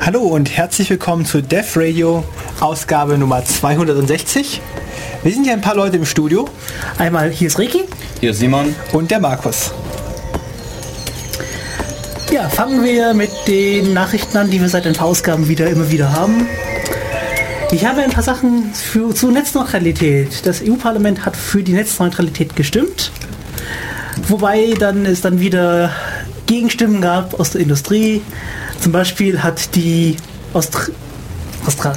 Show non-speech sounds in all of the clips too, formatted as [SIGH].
Hallo und herzlich willkommen zu Def Radio, Ausgabe Nummer 260. Wir sind hier ein paar Leute im Studio. Einmal hier ist Ricky. Hier ist Simon. Und der Markus. Ja, fangen wir mit den Nachrichten an, die wir seit ein paar Ausgaben wieder immer wieder haben. Ich habe ein paar Sachen für, zu Netzneutralität. Das EU-Parlament hat für die Netzneutralität gestimmt. Wobei dann es dann wieder Gegenstimmen gab aus der Industrie. Zum Beispiel hat die Austri Austra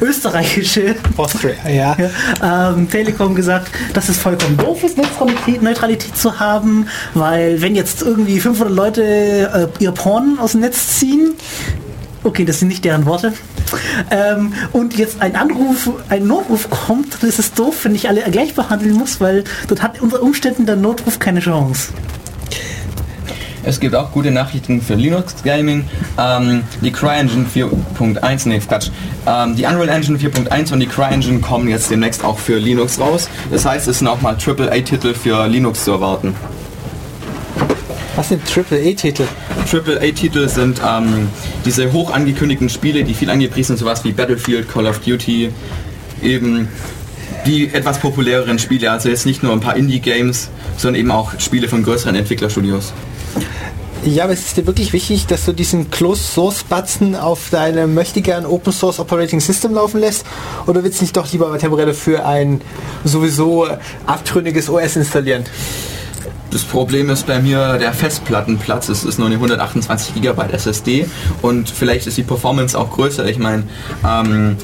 österreichische Austria, ja. [LAUGHS] ähm, Telekom gesagt, dass es vollkommen doof ist, Netzneutralität Neutralität zu haben, weil wenn jetzt irgendwie 500 Leute äh, ihr Porn aus dem Netz ziehen, okay, das sind nicht deren Worte, ähm, und jetzt ein Anruf, ein Notruf kommt, dann ist es doof, wenn ich alle gleich behandeln muss, weil dort hat unter Umständen der Notruf keine Chance. Es gibt auch gute Nachrichten für Linux Gaming. Ähm, die CryEngine 4.1, nee, Quatsch. Ähm, die Unreal Engine 4.1 und die CryEngine kommen jetzt demnächst auch für Linux raus. Das heißt, es sind auch mal AAA-Titel für Linux zu erwarten. Was sind AAA-Titel? AAA-Titel sind ähm, diese hoch angekündigten Spiele, die viel angepriesen sind, sowas wie Battlefield, Call of Duty, eben die etwas populäreren Spiele, also jetzt nicht nur ein paar Indie-Games, sondern eben auch Spiele von größeren Entwicklerstudios. Ja, aber es ist dir wirklich wichtig, dass du diesen Closed Source Batzen auf deinem möchtegern Open Source Operating System laufen lässt? Oder willst du nicht doch lieber temporär für ein sowieso abtrünniges OS installieren? Das Problem ist bei mir der Festplattenplatz. Es ist nur eine 128 GB SSD und vielleicht ist die Performance auch größer. Ich meine, ähm,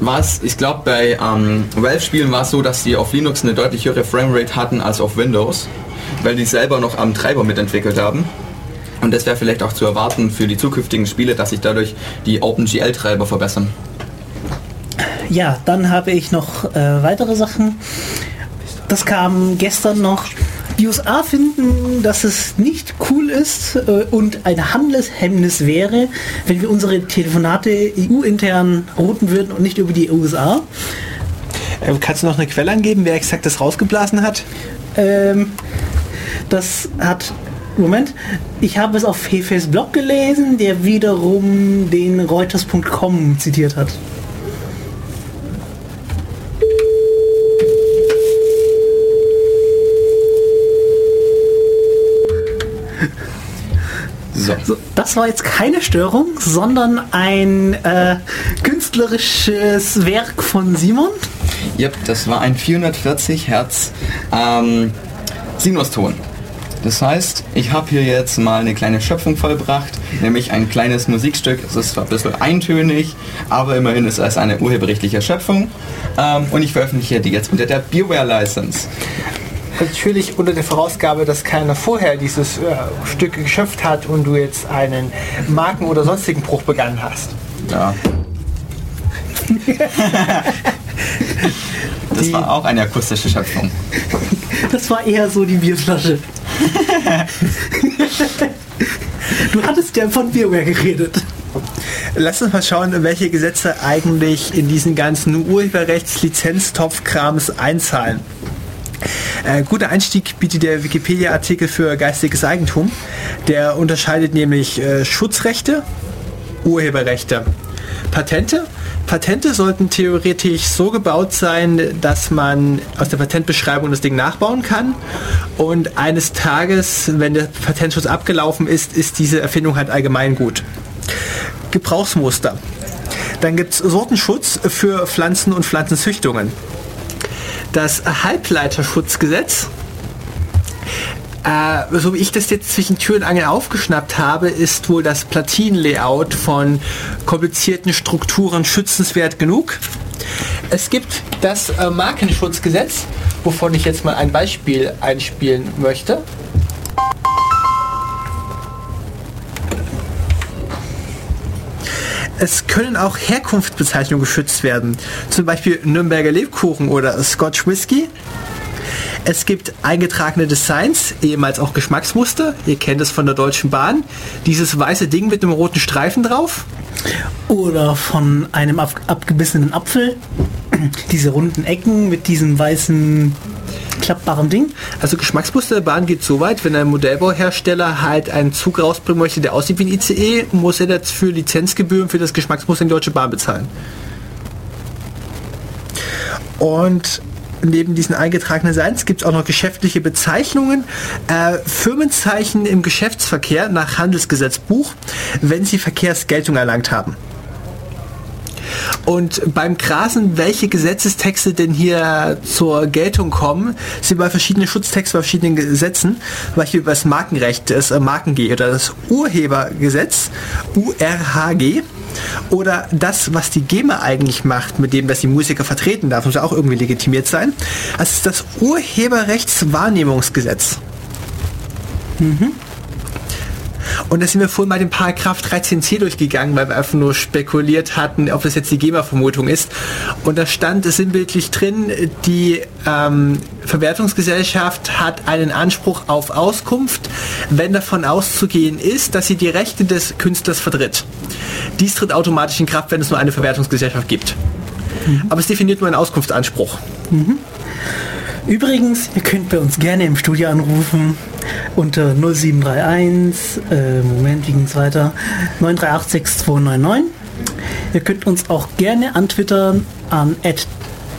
was, ich glaube bei ähm, Valve-Spielen war es so, dass sie auf Linux eine deutlich höhere Framerate hatten als auf Windows, weil die selber noch am Treiber mitentwickelt haben. Und das wäre vielleicht auch zu erwarten für die zukünftigen Spiele, dass sich dadurch die OpenGL-Treiber verbessern. Ja, dann habe ich noch äh, weitere Sachen. Das kam gestern noch. Die USA finden, dass es nicht cool ist äh, und ein Handelshemmnis wäre, wenn wir unsere Telefonate EU-intern routen würden und nicht über die USA. Äh, kannst du noch eine Quelle angeben, wer exakt das rausgeblasen hat? Ähm, das hat Moment, ich habe es auf Hefes Blog gelesen, der wiederum den Reuters.com zitiert hat. So. so. das war jetzt keine Störung, sondern ein äh, künstlerisches Werk von Simon. Ja, das war ein 440 Hertz ähm, Sinuston. Das heißt, ich habe hier jetzt mal eine kleine Schöpfung vollbracht, nämlich ein kleines Musikstück. Es ist zwar ein bisschen eintönig, aber immerhin ist es eine urheberrechtliche Schöpfung. Ähm, und ich veröffentliche die jetzt unter der Beware License. Natürlich unter der Vorausgabe, dass keiner vorher dieses äh, Stück geschöpft hat und du jetzt einen Marken- oder sonstigen Bruch begangen hast. Ja. [LAUGHS] das war auch eine akustische Schöpfung. Das war eher so die Bierflasche. Du hattest ja von Bioware geredet. Lass uns mal schauen, welche Gesetze eigentlich in diesen ganzen Urheberrechts-Lizenztopfkrams einzahlen. Äh, guter Einstieg bietet der Wikipedia-Artikel für geistiges Eigentum. Der unterscheidet nämlich äh, Schutzrechte, Urheberrechte, Patente Patente sollten theoretisch so gebaut sein, dass man aus der Patentbeschreibung das Ding nachbauen kann. Und eines Tages, wenn der Patentschutz abgelaufen ist, ist diese Erfindung halt allgemein gut. Gebrauchsmuster. Dann gibt es Sortenschutz für Pflanzen und Pflanzenzüchtungen. Das Halbleiterschutzgesetz äh, so wie ich das jetzt zwischen Tür und Angel aufgeschnappt habe, ist wohl das Platin-Layout von komplizierten Strukturen schützenswert genug. Es gibt das äh, Markenschutzgesetz, wovon ich jetzt mal ein Beispiel einspielen möchte. Es können auch Herkunftsbezeichnungen geschützt werden, zum Beispiel Nürnberger Lebkuchen oder Scotch Whisky. Es gibt eingetragene Designs, ehemals auch Geschmacksmuster. Ihr kennt es von der Deutschen Bahn. Dieses weiße Ding mit dem roten Streifen drauf. Oder von einem ab abgebissenen Apfel. Diese runden Ecken mit diesem weißen klappbarem Ding. Also Geschmacksmuster der Bahn geht so weit, wenn ein Modellbauhersteller halt einen Zug rausbringen möchte, der aussieht wie ein ICE, muss er dafür Lizenzgebühren für das Geschmacksmuster in die Deutsche Bahn bezahlen. Und neben diesen eingetragenen Seiten gibt es auch noch geschäftliche Bezeichnungen, äh, Firmenzeichen im Geschäftsverkehr nach Handelsgesetzbuch, wenn sie Verkehrsgeltung erlangt haben. Und beim Grasen, welche Gesetzestexte denn hier zur Geltung kommen, sind bei verschiedenen Schutztexten bei verschiedenen Gesetzen, zum Beispiel das Markenrecht, das äh, Marken-G oder das Urhebergesetz, URHG, oder das, was die GEMA eigentlich macht, mit dem, dass die Musiker vertreten darf, muss ja auch irgendwie legitimiert sein. Das ist das Urheberrechtswahrnehmungsgesetz. Mhm. Und da sind wir vorhin mal den Paragraph 13c durchgegangen, weil wir einfach nur spekuliert hatten, ob das jetzt die GEMA-Vermutung ist. Und da stand es sinnbildlich drin, die ähm, Verwertungsgesellschaft hat einen Anspruch auf Auskunft, wenn davon auszugehen ist, dass sie die Rechte des Künstlers vertritt. Dies tritt automatisch in Kraft, wenn es nur eine Verwertungsgesellschaft gibt. Mhm. Aber es definiert nur einen Auskunftsanspruch. Mhm. Übrigens, ihr könnt bei uns gerne im Studio anrufen unter 0731, äh, Moment, wie ging es weiter? 9386299. Ihr könnt uns auch gerne antwittern an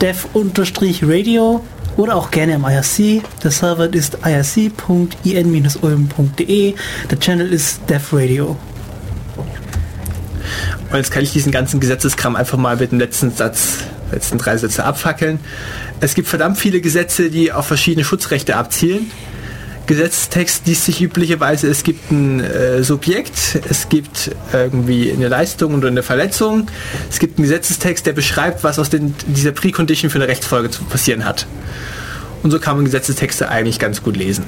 dev-radio oder auch gerne im IRC. Der Server ist irc.in-ulm.de. Der Channel ist devradio. Und jetzt kann ich diesen ganzen Gesetzeskram einfach mal mit dem letzten Satz, letzten drei Sätze abfackeln. Es gibt verdammt viele Gesetze, die auf verschiedene Schutzrechte abzielen. Gesetzestext liest sich üblicherweise, es gibt ein äh, Subjekt, es gibt irgendwie eine Leistung oder eine Verletzung, es gibt einen Gesetzestext, der beschreibt, was aus den, dieser Precondition für eine Rechtsfolge zu passieren hat. Und so kann man Gesetzestexte eigentlich ganz gut lesen.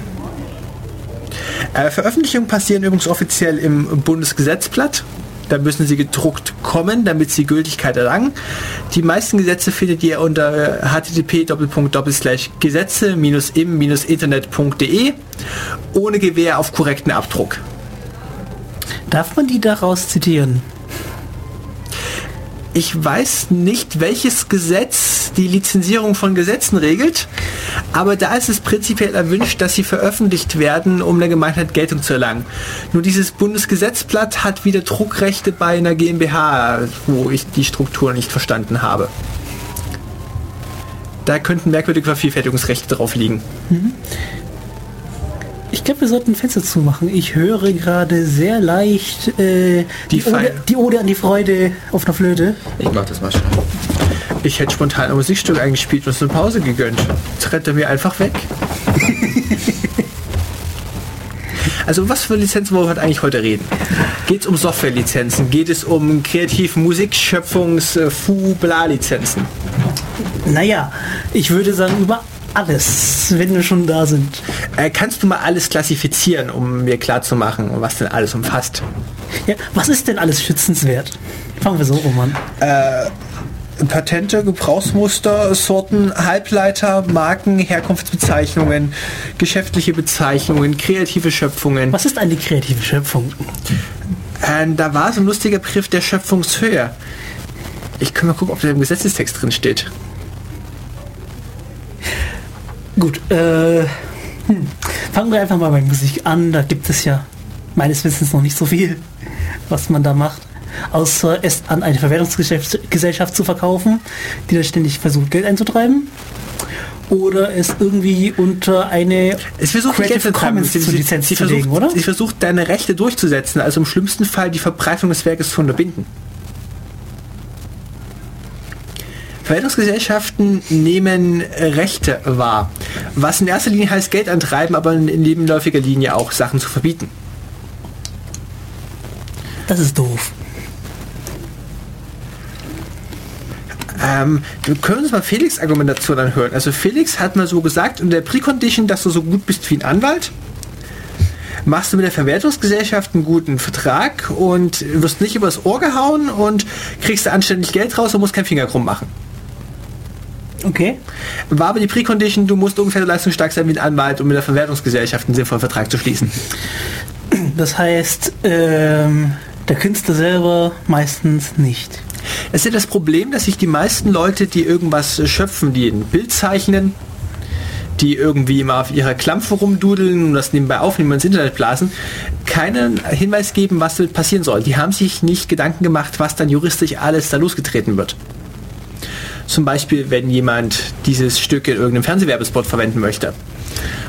Äh, Veröffentlichungen passieren übrigens offiziell im Bundesgesetzblatt da müssen sie gedruckt kommen, damit sie Gültigkeit erlangen. Die meisten Gesetze findet ihr unter http gesetze-im-internet.de ohne Gewähr auf korrekten Abdruck. Darf man die daraus zitieren? Ich weiß nicht, welches Gesetz die Lizenzierung von Gesetzen regelt, aber da ist es prinzipiell erwünscht, dass sie veröffentlicht werden, um der Gemeinheit Geltung zu erlangen. Nur dieses Bundesgesetzblatt hat wieder Druckrechte bei einer GmbH, wo ich die Struktur nicht verstanden habe. Da könnten merkwürdige Vervielfältigungsrechte drauf liegen. Mhm. Ich glaube, wir sollten Fenster zumachen. Ich höre gerade sehr leicht äh, die, die, Ode, die, Ode, an die Freude auf einer Flöte. Ich mach das mal schnell. Ich hätte spontan ein Musikstück eingespielt und uns eine Pause gegönnt. Jetzt rennt er mir einfach weg. [LAUGHS] also was für Lizenzen wollen wir eigentlich heute reden? Geht es um Softwarelizenzen? Geht es um kreative Musikschöpfungs äh? Naja, ich würde sagen über alles, wenn wir schon da sind. Äh, kannst du mal alles klassifizieren, um mir klarzumachen, was denn alles umfasst? Ja, was ist denn alles schützenswert? Fangen wir so rum an. Äh, Patente, Gebrauchsmuster, Sorten, Halbleiter, Marken, Herkunftsbezeichnungen, geschäftliche Bezeichnungen, kreative Schöpfungen. Was ist eine kreative Schöpfung? Äh, da war so ein lustiger Begriff der Schöpfungshöhe. Ich kann mal gucken, ob der im Gesetzestext drin steht. Gut, äh, hm. fangen wir einfach mal bei Musik an. Da gibt es ja meines Wissens noch nicht so viel, was man da macht. Außer es an eine Verwertungsgesellschaft zu verkaufen, die da ständig versucht, Geld einzutreiben. Oder es irgendwie unter eine es versucht Creative Commons zu Lizenz zu legen, oder? Sie versucht, deine Rechte durchzusetzen, also im schlimmsten Fall die Verbreitung des Werkes zu unterbinden. Verwaltungsgesellschaften nehmen Rechte wahr, was in erster Linie heißt Geld antreiben, aber in nebenläufiger Linie auch Sachen zu verbieten. Das ist doof. Ähm, wir können uns mal Felix Argumentation anhören. Also Felix hat mal so gesagt, in der Precondition, dass du so gut bist wie ein Anwalt, machst du mit der Verwertungsgesellschaft einen guten Vertrag und wirst nicht übers Ohr gehauen und kriegst du anständig Geld raus und musst keinen Finger krumm machen. Okay. War aber die Precondition, du musst ungefähr so leistungsstark sein wie ein Anwalt, um mit der Verwertungsgesellschaft einen sinnvollen Vertrag zu schließen. Das heißt, ähm, der Künstler selber meistens nicht. Es ist ja das Problem, dass sich die meisten Leute, die irgendwas schöpfen, die ein Bild zeichnen, die irgendwie immer auf ihrer Klampfe rumdudeln und das nebenbei aufnehmen und ins Internet blasen, keinen Hinweis geben, was passieren soll. Die haben sich nicht Gedanken gemacht, was dann juristisch alles da losgetreten wird. Zum Beispiel, wenn jemand dieses Stück in irgendeinem Fernsehwerbespot verwenden möchte.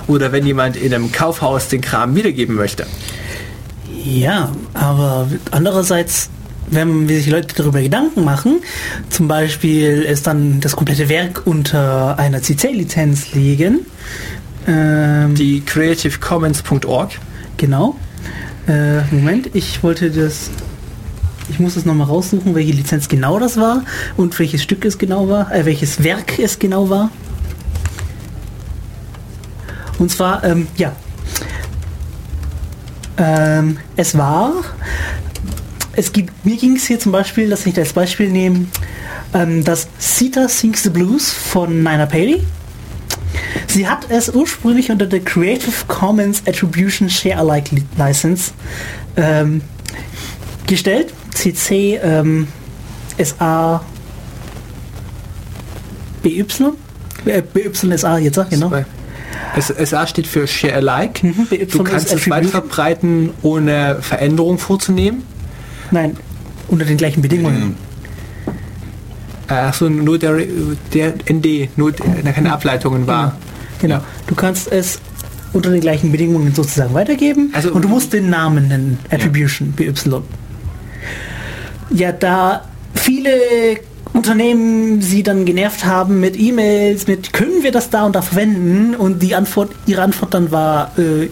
Oder wenn jemand in einem Kaufhaus den Kram wiedergeben möchte. Ja, aber andererseits, wenn sich Leute darüber Gedanken machen, zum Beispiel es dann das komplette Werk unter einer CC-Lizenz legen, ähm, Die creativecommons.org. genau. Äh, Moment, ich wollte das. Ich muss es nochmal raussuchen, welche Lizenz genau das war und welches Stück es genau war, äh, welches Werk es genau war. Und zwar, ähm, ja. Ähm, es war. Es gibt, mir ging es hier zum Beispiel, dass ich das Beispiel nehme, ähm, das Sita Sings the Blues von Nina Paley. Sie hat es ursprünglich unter der Creative Commons Attribution Share Alike Li- License ähm, gestellt. CC ähm, SA BY. Äh, BYSA jetzt, sag, genau. SA steht für Share Alike. Mhm, BY Du kannst es weit verbreiten, ohne Veränderung vorzunehmen. Nein, unter den gleichen Bedingungen. Äh, Achso, nur der, der ND, nur der keine Ableitungen war. Genau. Ja. Du kannst es unter den gleichen Bedingungen sozusagen weitergeben Also- und du musst den Namen nennen, Attribution, BY. Ja, da viele Unternehmen sie dann genervt haben mit E-Mails, mit können wir das da und da verwenden und die Antwort, ihre Antwort dann war, äh,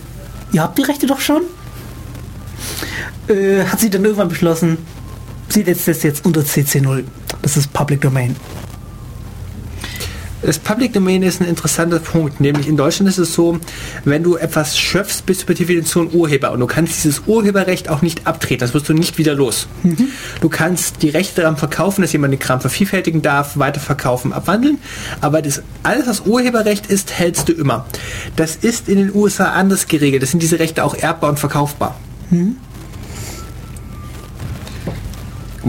ihr habt die Rechte doch schon? Äh, hat sie dann irgendwann beschlossen, sie setzt das jetzt unter CC0. Das ist Public Domain. Das Public Domain ist ein interessanter Punkt, nämlich in Deutschland ist es so, wenn du etwas schöpfst, bist du per Definition Urheber. Und du kannst dieses Urheberrecht auch nicht abtreten, das wirst du nicht wieder los. Du kannst die Rechte daran verkaufen, dass jemand den Kram vervielfältigen darf, weiterverkaufen, abwandeln, aber das, alles, was Urheberrecht ist, hältst du immer. Das ist in den USA anders geregelt, das sind diese Rechte auch erbbar und verkaufbar.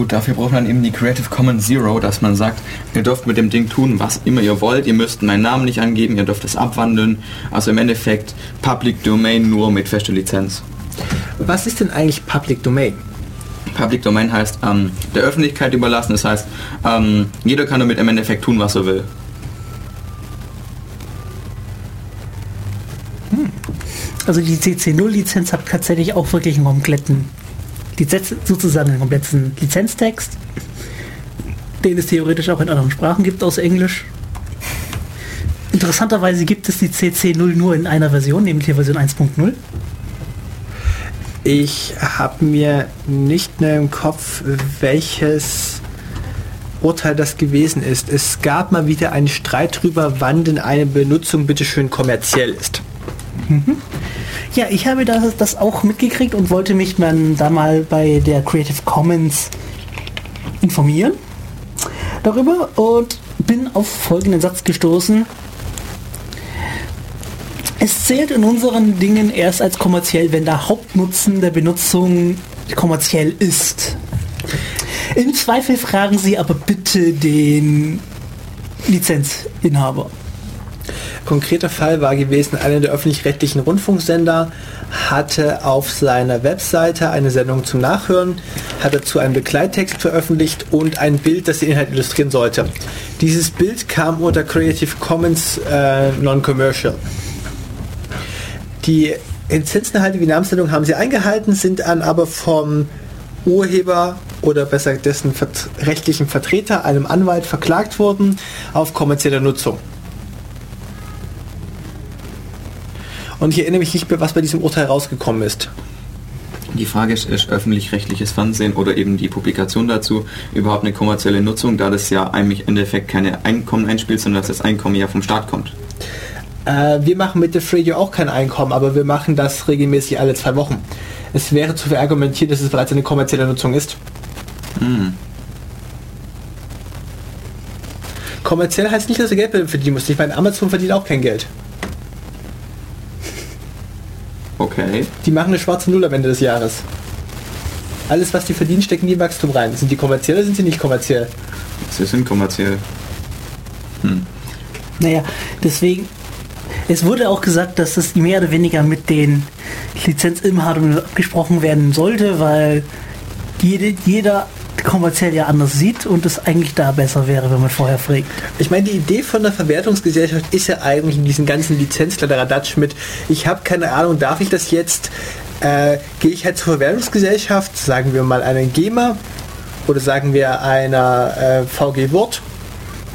Gut, dafür braucht man eben die Creative Commons Zero, dass man sagt, ihr dürft mit dem Ding tun, was immer ihr wollt, ihr müsst meinen Namen nicht angeben, ihr dürft es abwandeln. Also im Endeffekt Public Domain nur mit fester Lizenz. Was ist denn eigentlich Public Domain? Public Domain heißt ähm, der Öffentlichkeit überlassen, das heißt, ähm, jeder kann damit im Endeffekt tun, was er will. Also die CC0-Lizenz hat tatsächlich auch wirklich einen kompletten Lizenz, sozusagen einen kompletten Lizenztext, den es theoretisch auch in anderen Sprachen gibt, außer Englisch. Interessanterweise gibt es die CC0 nur in einer Version, nämlich der Version 1.0. Ich habe mir nicht mehr im Kopf, welches Urteil das gewesen ist. Es gab mal wieder einen Streit darüber, wann denn eine Benutzung bitteschön kommerziell ist. Ja, ich habe das, das auch mitgekriegt und wollte mich dann da mal bei der Creative Commons informieren darüber und bin auf folgenden Satz gestoßen. Es zählt in unseren Dingen erst als kommerziell, wenn der Hauptnutzen der Benutzung kommerziell ist. Im Zweifel fragen Sie aber bitte den Lizenzinhaber. Konkreter Fall war gewesen, einer der öffentlich-rechtlichen Rundfunksender hatte auf seiner Webseite eine Sendung zum Nachhören, hat dazu einen Begleittext veröffentlicht und ein Bild, das den Inhalt illustrieren sollte. Dieses Bild kam unter Creative Commons äh, Non-Commercial. Die Lizenzinhalte wie Namenssendung haben sie eingehalten, sind dann aber vom Urheber oder besser dessen rechtlichen Vertreter, einem Anwalt, verklagt worden auf kommerzielle Nutzung. Und ich erinnere mich nicht mehr, was bei diesem Urteil rausgekommen ist. Die Frage ist, ist öffentlich-rechtliches Fernsehen oder eben die Publikation dazu überhaupt eine kommerzielle Nutzung, da das ja eigentlich im Endeffekt keine Einkommen einspielt, sondern dass das Einkommen ja vom Staat kommt. Äh, wir machen mit der Radio auch kein Einkommen, aber wir machen das regelmäßig alle zwei Wochen. Es wäre zu verargumentieren, dass es bereits eine kommerzielle Nutzung ist. Hm. Kommerziell heißt nicht, dass du Geld verdienen musst. Ich meine, Amazon verdient auch kein Geld. Okay. Die machen eine schwarze Null am Ende des Jahres. Alles, was die verdienen, stecken die in Wachstum rein. Sind die kommerziell oder sind sie nicht kommerziell? Sie sind kommerziell. Hm. Naja, deswegen, Es wurde auch gesagt, dass es mehr oder weniger mit den Lizenzinhabern abgesprochen werden sollte, weil jede, jeder kommerziell ja anders sieht und es eigentlich da besser wäre, wenn man vorher fragt. Ich meine, die Idee von der Verwertungsgesellschaft ist ja eigentlich in diesen ganzen Lizenzkladderadatsch mit, ich habe keine Ahnung, darf ich das jetzt, äh, gehe ich halt zur Verwertungsgesellschaft, sagen wir mal einen GEMA oder sagen wir einer äh, VG Wort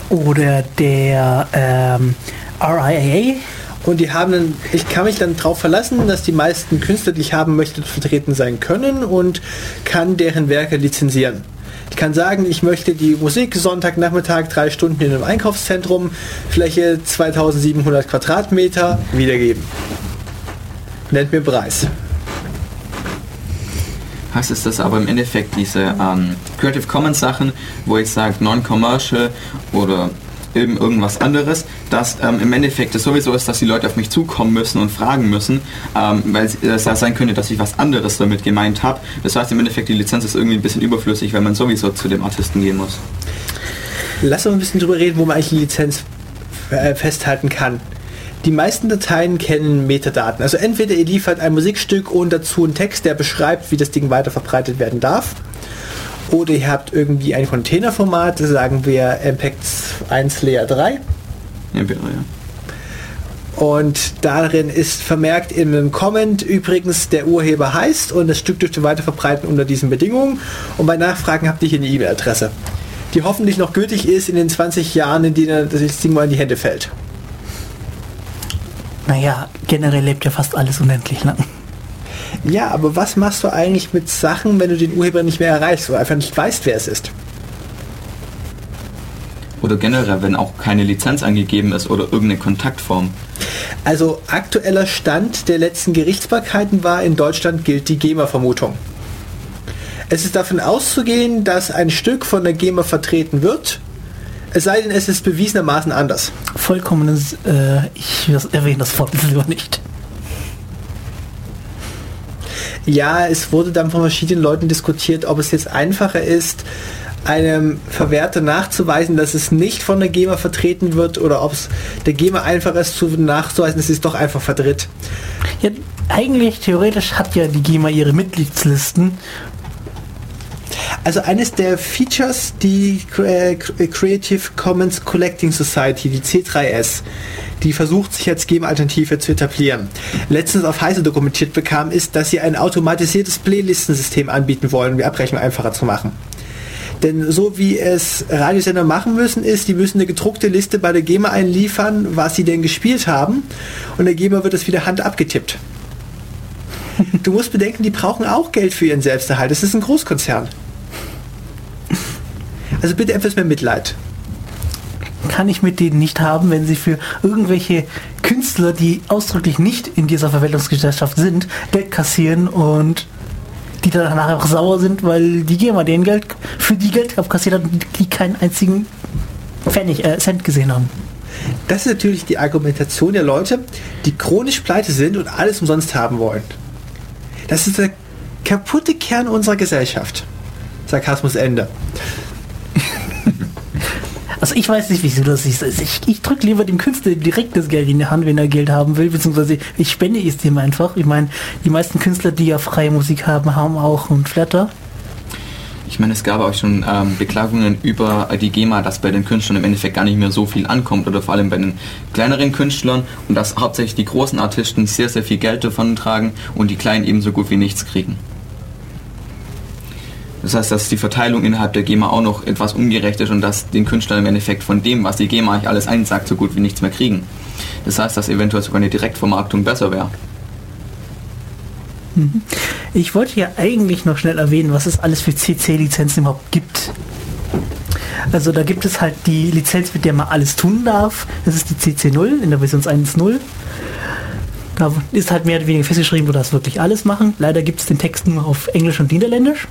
Oder der ähm, RIAA. und die haben dann, ich kann mich dann darauf verlassen, dass die meisten Künstler, die ich haben möchte, vertreten sein können und kann deren Werke lizenzieren. Ich kann sagen, ich möchte die Musik Sonntagnachmittag drei Stunden in einem Einkaufszentrum, Fläche 2700 Quadratmeter, wiedergeben. Nennt mir Preis. Heißt es das aber im Endeffekt diese ähm, Creative Commons Sachen, wo ich sage Non-Commercial oder irgend- irgendwas anderes, dass ähm, im Endeffekt es sowieso ist, dass die Leute auf mich zukommen müssen und fragen müssen, ähm, weil es es ja sein könnte, dass ich was anderes damit gemeint habe. Das heißt im Endeffekt, die Lizenz ist irgendwie ein bisschen überflüssig, weil man sowieso zu dem Artisten gehen muss. Lass uns ein bisschen drüber reden, wo man eigentlich die Lizenz äh, festhalten kann. Die meisten Dateien kennen Metadaten. Also entweder ihr liefert ein Musikstück und dazu einen Text, der beschreibt, wie das Ding weiterverbreitet werden darf. Oder ihr habt irgendwie ein Containerformat, sagen wir MPEG-1 Layer 3. Ja, bitte, ja. Und darin ist vermerkt in einem Comment übrigens, der Urheber heißt und das Stück dürfte weiterverbreiten unter diesen Bedingungen. Und bei Nachfragen habt ihr hier eine E-Mail-Adresse, die hoffentlich noch gültig ist in den 20 Jahren, in denen das Ding mal in die Hände fällt. Naja, generell lebt ja fast alles unendlich lang. Ja, aber was machst du eigentlich mit Sachen, wenn du den Urheber nicht mehr erreichst oder einfach nicht weißt, wer es ist? Oder generell, wenn auch keine Lizenz angegeben ist oder irgendeine Kontaktform. Also aktueller Stand der letzten Gerichtsbarkeiten war, in Deutschland gilt die GEMA-Vermutung. Es ist davon auszugehen, dass ein Stück von der GEMA vertreten wird, es sei denn, es ist bewiesenermaßen anders. Vollkommenes, äh, ich erwähne das Wort lieber nicht. Ja, es wurde dann von verschiedenen Leuten diskutiert, ob es jetzt einfacher ist, einem Verwerter nachzuweisen, dass es nicht von der GEMA vertreten wird oder ob es der GEMA einfacher ist zu nachzuweisen, dass es doch einfach vertritt. Ja, eigentlich theoretisch hat ja die GEMA ihre Mitgliedslisten. Also eines der Features, die äh, Creative Commons Collecting Society, die C3S, die versucht sich als GEMA-Alternative zu etablieren, letztens auf Heise dokumentiert bekam, ist, dass sie ein automatisiertes Playlistensystem anbieten wollen, um die Abrechnung einfacher zu machen. Denn so wie es Radiosender machen müssen, ist, die müssen eine gedruckte Liste bei der GEMA einliefern, was sie denn gespielt haben. Und der GEMA wird das wieder Hand abgetippt. [LAUGHS] Du musst bedenken, die brauchen auch Geld für ihren Selbsterhalt. Das ist ein Großkonzern. Also bitte etwas mehr Mitleid. Kann ich mit denen nicht haben, wenn sie für irgendwelche Künstler, die ausdrücklich nicht in dieser Verwaltungsgesellschaft sind, Geld kassieren und die danach einfach sauer sind, weil die GEMA denen Geld für die Geld abkassiert hat, die keinen einzigen Pfennig, äh, Cent gesehen haben. Das ist natürlich die Argumentation der Leute, die chronisch pleite sind und alles umsonst haben wollen. Das ist der kaputte Kern unserer Gesellschaft. Sarkasmus Ende. Also ich weiß nicht, wieso das ist. Also ich, ich drücke lieber dem Künstler direkt das Geld in die Hand, wenn er Geld haben will, beziehungsweise ich spende es dem einfach. Ich meine, die meisten Künstler, die ja freie Musik haben, haben auch einen Flatter. Ich meine, es gab auch schon ähm, Beklagungen über die GEMA, dass bei den Künstlern im Endeffekt gar nicht mehr so viel ankommt oder vor allem bei den kleineren Künstlern und dass hauptsächlich die großen Artisten sehr, sehr viel Geld davon tragen und die kleinen eben so gut wie nichts kriegen. Das heißt, dass die Verteilung innerhalb der GEMA auch noch etwas ungerecht ist und dass den Künstlern im Endeffekt von dem, was die GEMA eigentlich alles einsagt, so gut wie nichts mehr kriegen. Das heißt, dass eventuell sogar eine Direktvermarktung besser wäre. Ich wollte ja eigentlich noch schnell erwähnen, was es alles für CC-Lizenzen überhaupt gibt. Also da gibt es halt die Lizenz, mit der man alles tun darf. Das ist die CC0 in der Version 1.0. Da ist halt mehr oder weniger festgeschrieben, du darfst wirklich alles machen. Leider gibt es den Text nur auf Englisch und Niederländisch.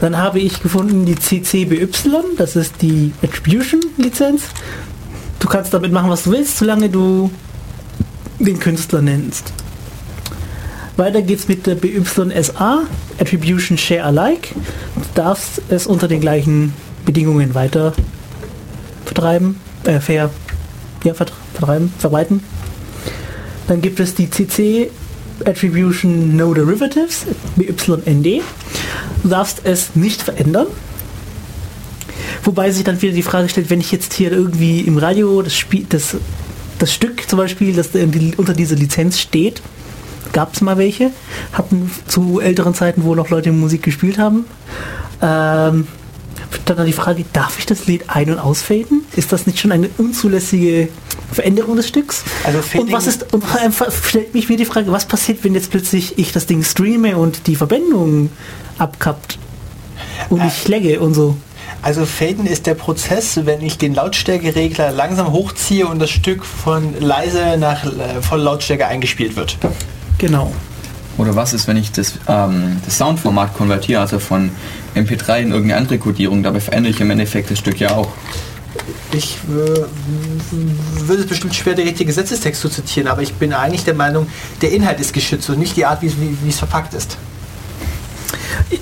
Dann habe ich gefunden die CCBY, das ist die Attribution-Lizenz. Du kannst damit machen, was du willst, solange du den Künstler nennst. Weiter geht's mit der BYSA, Attribution Share Alike. Du darfst es unter den gleichen Bedingungen weiter vertreiben, äh, fair, ja, vertreiben, verbreiten. Dann gibt es die CC Attribution No Derivatives, BYND. Du darfst es nicht verändern. Wobei sich dann wieder die Frage stellt, wenn ich jetzt hier irgendwie im Radio das Spiel, das, das Stück zum Beispiel, das unter dieser Lizenz steht, gab es mal welche, hatten zu älteren Zeiten, wo noch Leute Musik gespielt haben. Ähm, dann die Frage, darf ich das Lied ein- und ausfaden? Ist das nicht schon eine unzulässige Veränderung des Stücks? Also und was ist, und einfach stellt mich mir die Frage, was passiert, wenn jetzt plötzlich ich das Ding streame und die Verbindung abkappt und äh, ich lagge und so? Also Faden ist der Prozess, wenn ich den Lautstärkeregler langsam hochziehe und das Stück von leise nach äh, voll Lautstärke eingespielt wird. Genau. Oder was ist, wenn ich das, ähm, das Soundformat konvertiere, also von MP3 in irgendeine andere Kodierung? Dabei verändere ich im Endeffekt das Stück ja auch. Ich äh, würde es bestimmt schwer, der richtige Gesetzestext zu zitieren, aber ich bin eigentlich der Meinung, der Inhalt ist geschützt und nicht die Art, wie, wie, wie es verpackt ist.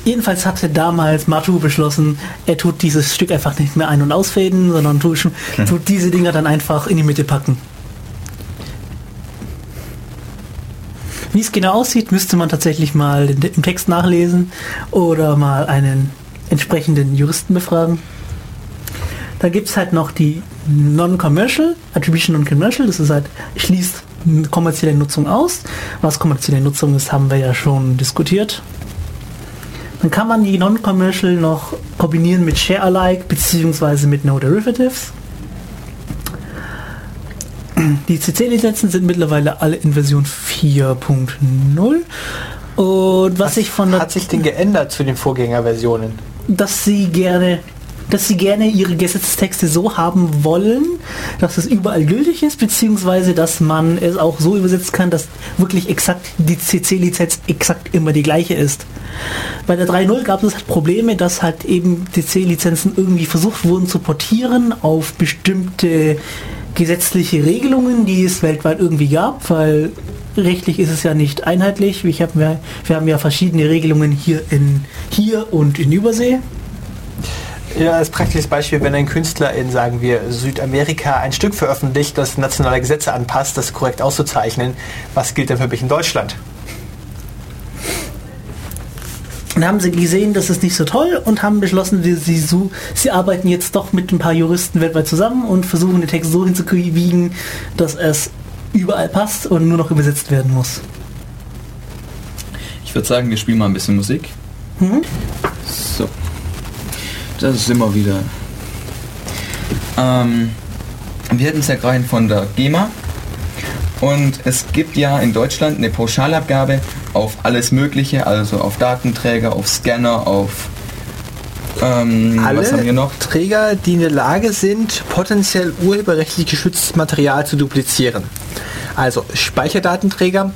Jedenfalls hatte damals Matu beschlossen, er tut dieses Stück einfach nicht mehr ein- und ausfäden, sondern tut, tut diese Dinger dann einfach in die Mitte packen. Wie es genau aussieht, müsste man tatsächlich mal im Text nachlesen oder mal einen entsprechenden Juristen befragen. Da gibt es halt noch die Non-Commercial, Attribution Non-Commercial, das ist halt, schließt kommerzielle Nutzung aus. Was kommerzielle Nutzung ist, haben wir ja schon diskutiert. Dann kann man die Non-Commercial noch kombinieren mit Share-alike bzw. mit No Derivatives. [CLEARS THROAT] Die CC-Lizenzen sind mittlerweile alle in Version 4.0. Und was, was sich von hat sich denn geändert zu den Vorgängerversionen? Dass sie gerne dass sie gerne ihre Gesetzestexte so haben wollen, dass es überall gültig ist, beziehungsweise dass man es auch so übersetzen kann, dass wirklich exakt die CC-Lizenz exakt immer die gleiche ist. Bei der 3.0 gab es halt Probleme, dass halt eben CC-Lizenzen irgendwie versucht wurden zu portieren auf bestimmte gesetzliche Regelungen, die es weltweit irgendwie gab, weil rechtlich ist es ja nicht einheitlich. Ich hab, wir, wir haben ja verschiedene Regelungen hier, in, hier und in Übersee. Ja, als praktisches Beispiel, wenn ein Künstler in, sagen wir, Südamerika ein Stück veröffentlicht, das nationale Gesetze anpasst, das korrekt auszuzeichnen, was gilt denn für mich in Deutschland? Dann haben sie gesehen, das ist nicht so toll und haben beschlossen, sie, sie, sie arbeiten jetzt doch mit ein paar Juristen weltweit zusammen und versuchen den Text so hinzubiegen, dass es überall passt und nur noch übersetzt werden muss. Ich würde sagen, wir spielen mal ein bisschen Musik. Mhm. So. Das ist immer wieder. Ähm, wir hätten es ja gerade von der GEMA. Und es gibt ja in Deutschland eine Pauschalabgabe auf alles Mögliche, also auf Datenträger, auf Scanner, auf ähm, Alle was haben wir noch? Träger, die in der Lage sind, potenziell urheberrechtlich geschütztes Material zu duplizieren. Also Speicherdatenträger,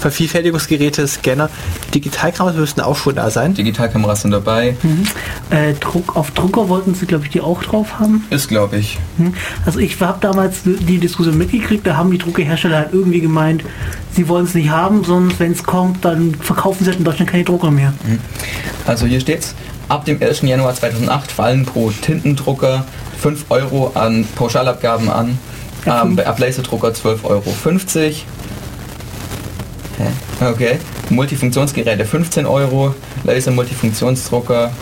Vervielfältigungsgeräte, Scanner. Digitalkameras müssten auch schon da sein. Digitalkameras sind dabei. Mhm. Äh, Druck, auf Drucker wollten sie, glaube ich, die auch drauf haben. Ist, glaube ich. Mhm. Also ich habe damals die Diskussion mitgekriegt, da haben die Druckerhersteller halt irgendwie gemeint, sie wollen es nicht haben, sondern wenn es kommt, dann verkaufen sie halt in Deutschland keine Drucker mehr. Mhm. Also hier steht's. Ab dem 1. Januar 2008 fallen pro Tintendrucker 5 Euro an Pauschalabgaben an. Ähm, bei Laserdrucker 12,50 Euro. Okay. Multifunktionsgeräte 15 Euro, Laser-Multifunktionsdrucker,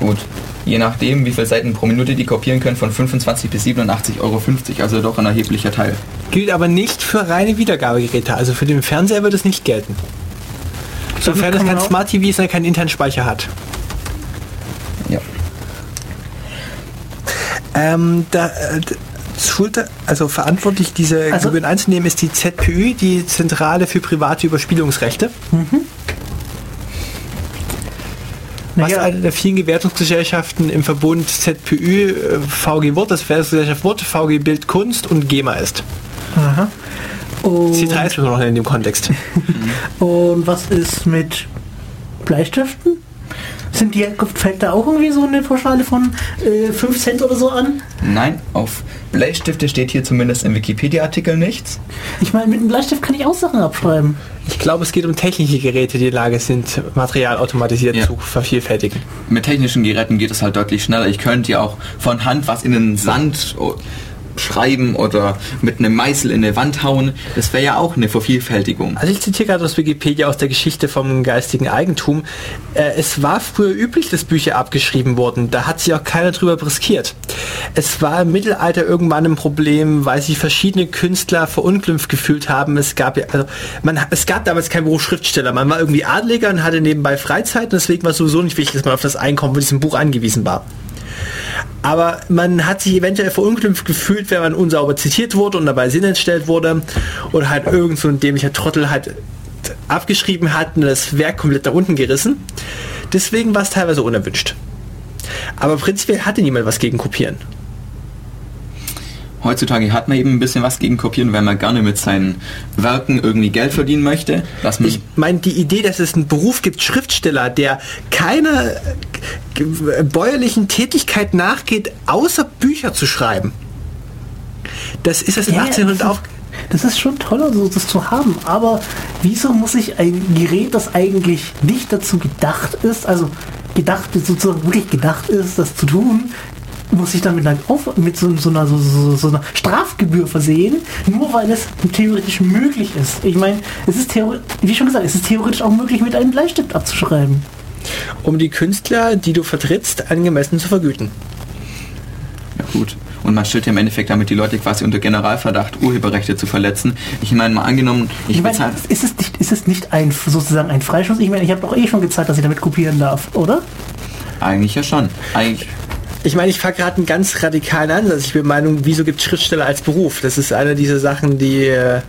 gut. Je nachdem, wie viele Seiten pro Minute die kopieren können, von 25 bis 87,50 Euro, also doch ein erheblicher Teil. Gilt aber nicht für reine Wiedergabegeräte, also für den Fernseher wird es nicht gelten. Sofern es kein Smart TV ist und keinen internen Speicher hat. Ja. Ähm, da, äh, Schulter, also verantwortlich diese also, Gebühren einzunehmen, ist die ZPÜ, die Zentrale für private Überspielungsrechte. Mhm. Was naja. eine der vielen Gewertungsgesellschaften im Verbund ZPÜ, äh, VG Wort, das Verwertungsgesellschaft Wort, VG Bild Kunst und GEMA ist. Aha. Und Sie teilt noch in dem Kontext. [LAUGHS] und was ist mit Bleistiften? Sind die, fällt da auch irgendwie so eine Pauschale von äh, 5 Cent oder so an? Nein, auf Bleistifte steht hier zumindest im Wikipedia-Artikel nichts. Ich meine, mit einem Bleistift kann ich auch Sachen abschreiben. Ich glaube, es geht um technische Geräte, die in der Lage sind, Material automatisiert ja. zu vervielfältigen. Mit technischen Geräten geht es halt deutlich schneller. Ich könnte ja auch von Hand was in den Sand schreiben oder mit einem Meißel in eine Wand hauen. Das wäre ja auch eine Vervielfältigung. Also ich zitiere gerade aus Wikipedia aus der Geschichte vom geistigen Eigentum. Äh, es war früher üblich, dass Bücher abgeschrieben wurden. Da hat sich auch keiner drüber riskiert. Es war im Mittelalter irgendwann ein Problem, weil sich verschiedene Künstler verunglimpft gefühlt haben. Es gab ja, also man, es gab damals keinen Beruf Schriftsteller. Man war irgendwie Adliger und hatte nebenbei Freizeit und deswegen war es sowieso nicht wichtig, dass man auf das Einkommen von diesem Buch angewiesen war. Aber man hat sich eventuell verunglimpft gefühlt, wenn man unsauber zitiert wurde und dabei Sinn entstellt wurde oder halt irgend so ein dämlicher Trottel halt abgeschrieben hat und das Werk komplett nach unten gerissen. Deswegen war es teilweise unerwünscht. Aber prinzipiell hatte niemand was gegen Kopieren heutzutage hat man eben ein bisschen was gegen Kopieren, weil man gerne mit seinen Werken irgendwie Geld verdienen möchte. Dass man ich meine, die Idee, dass es einen Beruf gibt, Schriftsteller, der keine bäuerlichen Tätigkeit nachgeht, außer Bücher zu schreiben. Das ist das ja, 1800 auf. Das ist schon toll, also das zu haben, aber wieso muss ich ein Gerät, das eigentlich nicht dazu gedacht ist, also gedacht, sozusagen wirklich gedacht ist, das zu tun, muss ich dann mit, einer, Auf mit so, so, einer, so, so, einer Strafgebühr versehen, nur weil es theoretisch möglich ist. Ich meine, es ist wie schon gesagt, es ist theoretisch auch möglich, mit einem Bleistift abzuschreiben. Um die Künstler, die du vertrittst, angemessen zu vergüten. Ja gut. Und man stellt ja im Endeffekt damit die Leute quasi unter Generalverdacht, Urheberrechte zu verletzen. Ich meine, mal angenommen, ich, ich meine, ist es nicht, ist es nicht ein sozusagen ein Freischuss? Ich meine, ich habe doch eh schon gezeigt, dass ich damit kopieren darf, oder? Eigentlich ja schon. Eigentlich ich meine, ich fahre gerade einen ganz radikalen Ansatz. Ich bin Meinung, wieso gibt Schriftsteller als Beruf? Das ist eine dieser Sachen, die... Äh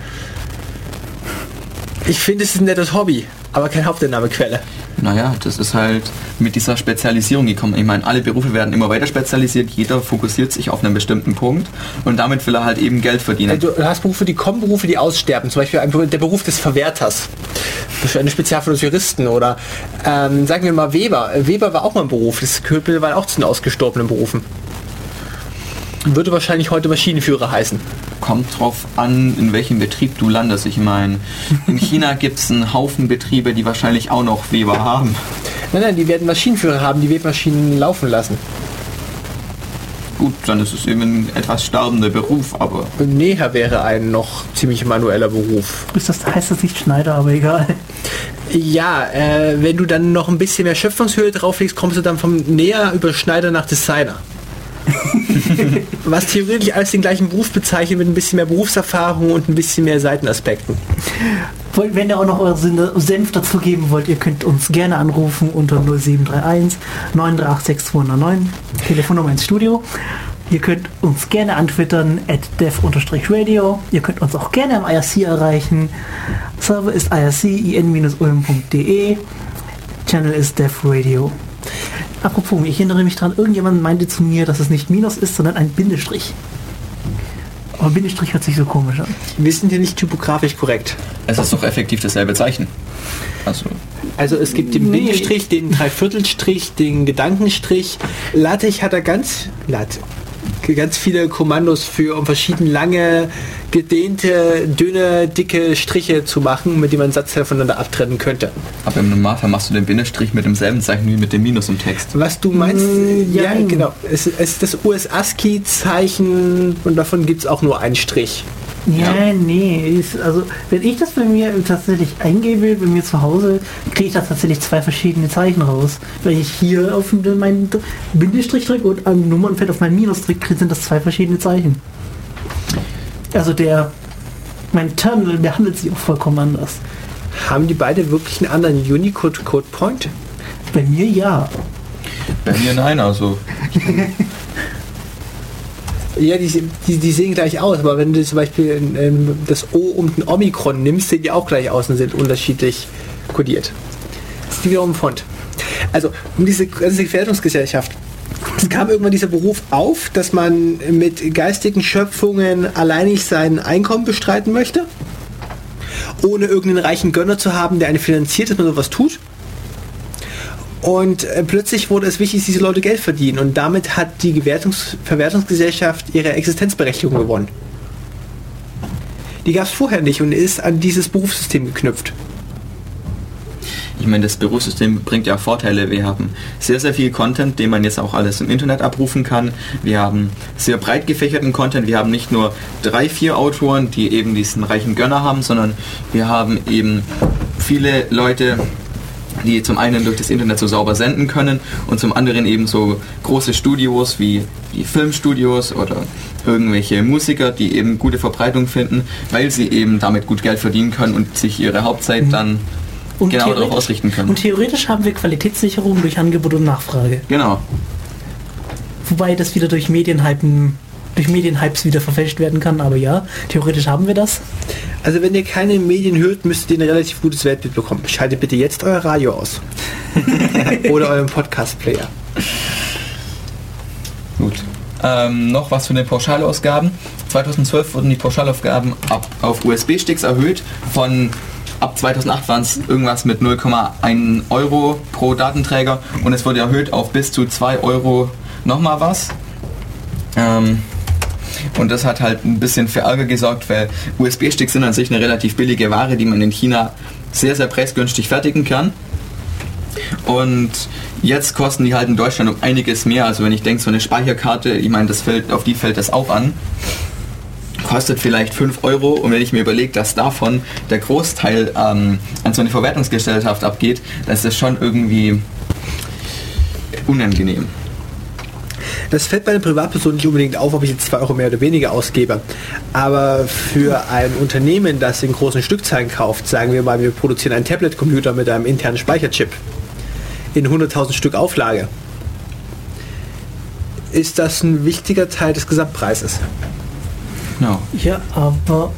ich finde, es ist ein nettes Hobby, aber keine Haupteinnahmequelle. Naja, das ist halt mit dieser Spezialisierung gekommen. Ich meine, alle Berufe werden immer weiter spezialisiert, jeder fokussiert sich auf einen bestimmten Punkt und damit will er halt eben Geld verdienen. Also, du hast Berufe, die kommen, Berufe, die aussterben. Zum Beispiel der Beruf des Verwerters. Eine Spezialfall des Juristen oder ähm, sagen wir mal Weber. Weber war auch mal ein Beruf. Das gehört mittlerweile auch zu den ausgestorbenen Berufen. Würde wahrscheinlich heute Maschinenführer heißen kommt drauf an, in welchem Betrieb du landest. Ich meine, in China [LAUGHS] gibt es einen Haufen Betriebe, die wahrscheinlich auch noch Weber haben. Nein, nein, die werden Maschinenführer haben, die Webmaschinen laufen lassen. Gut, dann ist es eben ein etwas sterbender Beruf, aber... Näher wäre ein noch ziemlich manueller Beruf. Ist das, heißt das nicht Schneider, aber egal. Ja, äh, wenn du dann noch ein bisschen mehr Schöpfungshöhe drauflegst, kommst du dann vom Näher über Schneider nach Designer. [LAUGHS] Was theoretisch als den gleichen Beruf bezeichnet mit ein bisschen mehr Berufserfahrung und ein bisschen mehr Seitenaspekten. Wenn ihr auch noch eure Senf dazu geben wollt, ihr könnt uns gerne anrufen unter 0731 938 6209, Telefonnummer ins Studio. Ihr könnt uns gerne antwittern at dev-radio. Ihr könnt uns auch gerne am IRC erreichen. Server ist irc-ulm.de. Channel ist Dev Radio. Apropos, ich erinnere mich dran, irgendjemand meinte zu mir, dass es nicht Minus ist, sondern ein Bindestrich. Aber Bindestrich hört sich so komisch an. Wir sind hier nicht typografisch korrekt. Es ist doch effektiv dasselbe Zeichen. Also, also es gibt den Bindestrich, den Dreiviertelstrich, den Gedankenstrich. Latech hat er ganz... Latte ganz viele Kommandos für, um verschiedene lange, gedehnte, dünne, dicke Striche zu machen, mit denen man Satzteile voneinander abtrennen könnte. Aber im Normalfall machst du den Bindestrich mit demselben Zeichen wie mit dem Minus im Text. Was du meinst, mm, ja, ja, genau. Es, es ist das US-ASCII-Zeichen und davon gibt es auch nur einen Strich. Ja, ja. nee. Ist, also wenn ich das bei mir tatsächlich eingebe, bei mir zu Hause, kriege ich da tatsächlich zwei verschiedene Zeichen raus. Wenn ich hier auf meinen Bindestrich drücke und am Nummernfeld auf meinen Minus drücke, sind das zwei verschiedene Zeichen. Also der mein Terminal behandelt sich auch vollkommen anders. Haben die beide wirklich einen anderen Unicode Code Point? Bei mir ja. Bei mir nein, also. Ja, die, die, die, sehen gleich aus, aber wenn du zum Beispiel das O und ein Omikron nimmst, sehen die auch gleich aus und sind unterschiedlich kodiert. Das ist wiederum ein Font. Also, um diese ganze Gefährdungsgesellschaft. Es kam irgendwann dieser Beruf auf, dass man mit geistigen Schöpfungen alleinig sein Einkommen bestreiten möchte, ohne irgendeinen reichen Gönner zu haben, der eine finanziert, dass man sowas tut. Und äh, plötzlich wurde es wichtig, dass diese Leute Geld verdienen. Und damit hat die Gewertungs Verwertungsgesellschaft ihre Existenzberechtigung gewonnen. Die gab es vorher nicht und ist an dieses Berufssystem geknüpft. Ich meine, das Berufssystem bringt ja Vorteile. Wir haben sehr, sehr viel Content, den man jetzt auch alles im Internet abrufen kann. Wir haben sehr breit gefächerten Content. Wir haben nicht nur drei, vier Autoren, die eben diesen reichen Gönner haben, sondern wir haben eben viele Leute, die zum einen durch das Internet so sauber senden können und zum anderen eben so große Studios wie die Filmstudios oder irgendwelche Musiker, die eben gute Verbreitung finden, weil sie eben damit gut Geld verdienen können und sich ihre Hauptzeit dann Und genau darauf ausrichten können. Und theoretisch haben wir Qualitätssicherung durch Angebot und Nachfrage. Genau. Wobei das wieder durch Medienhypen, durch Medienhypes wieder verfälscht werden kann, aber ja, theoretisch haben wir das. Also wenn ihr keine Medien hört, müsst ihr ein relativ gutes Weltbild bekommen. Schaltet bitte jetzt euer Radio aus. [LAUGHS] Oder euren Podcast-Player. Gut. Ähm, noch was für den Pauschalausgaben. 2012 wurden die Pauschalausgaben ab, auf USB-Sticks erhöht. Von ab 2008 waren es irgendwas mit 0,1 Euro pro Datenträger und es wurde erhöht auf bis zu 2 Euro nochmal was. Ähm, und das hat halt ein bisschen für Ärger gesorgt, weil USB-Sticks sind an sich eine relativ billige Ware, die man in China sehr, sehr preisgünstig fertigen kann. Und jetzt kosten die halt in Deutschland um einiges mehr. Also wenn ich denke, so eine Speicherkarte, ich meine, das fällt, auf die fällt das auch an. Kostet vielleicht 5 Euro und wenn ich mir überlege, dass davon der Großteil ähm, an so eine Verwertungsgesellschaft abgeht, dann ist das schon irgendwie unangenehm. Das fällt bei einer Privatperson nicht unbedingt auf, ob ich jetzt 2 Euro mehr oder weniger ausgebe. Aber für ein Unternehmen, das in großen Stückzahlen kauft, sagen wir mal, wir produzieren einen Tablet-Computer mit einem internen Speicherchip in 100.000 Stück Auflage, ist das ein wichtiger Teil des Gesamtpreises. Ja. Ja, aber.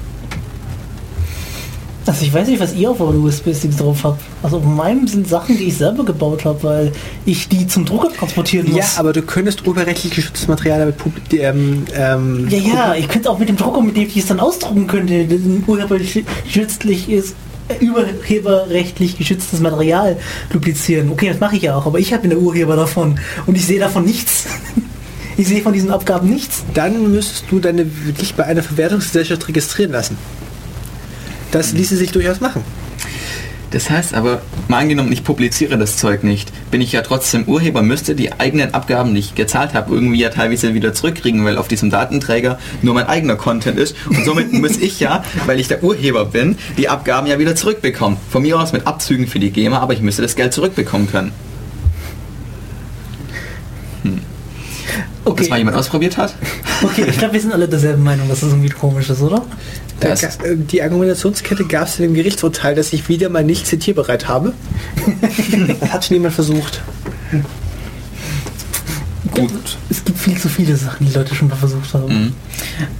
Also ich weiß nicht, was ihr auf euren USB-Sticks drauf habt. Also auf meinem sind Sachen, die ich selber gebaut habe, weil ich die zum Drucker transportieren muss. Ja, aber du könntest urheberrechtlich geschütztes Material damit ähm, ähm, Ja, ja, ich könnte auch mit dem Drucker, mit dem ich es dann ausdrucken könnte, das ein urheberrechtlich ist, äh, urheberrechtlich geschütztes Material duplizieren. Okay, das mache ich ja auch, aber ich habe der Urheber davon und ich sehe davon nichts. [LAUGHS] Ich sehe von diesen Abgaben nichts. dann müsstest du deine dich bei einer Verwertungsgesellschaft registrieren lassen. Das ließe sich durchaus machen. Das heißt aber, mal angenommen, ich publiziere das Zeug nicht, bin ich ja trotzdem Urheber, müsste die eigenen Abgaben, die ich gezahlt habe, irgendwie ja teilweise wieder zurückkriegen, weil auf diesem Datenträger nur mein eigener Content ist. Und somit muss ich ja, weil ich der Urheber bin, die Abgaben ja wieder zurückbekommen. Von mir aus mit Abzügen für die GEMA, aber ich müsste das Geld zurückbekommen können. Ob das mal Okay, jemand ausprobiert hat? okay ich glaube, wir sind alle derselben Meinung, dass das irgendwie komisch ist, oder? Da Das- ga- äh, die Argumentationskette gab es in dem Gerichtsurteil, das ich wieder mal nicht zitierbereit habe. das [LAUGHS] hat schon jemand versucht. Gut. Es gibt viel zu viele Sachen, die Leute schon mal versucht haben. Mhm.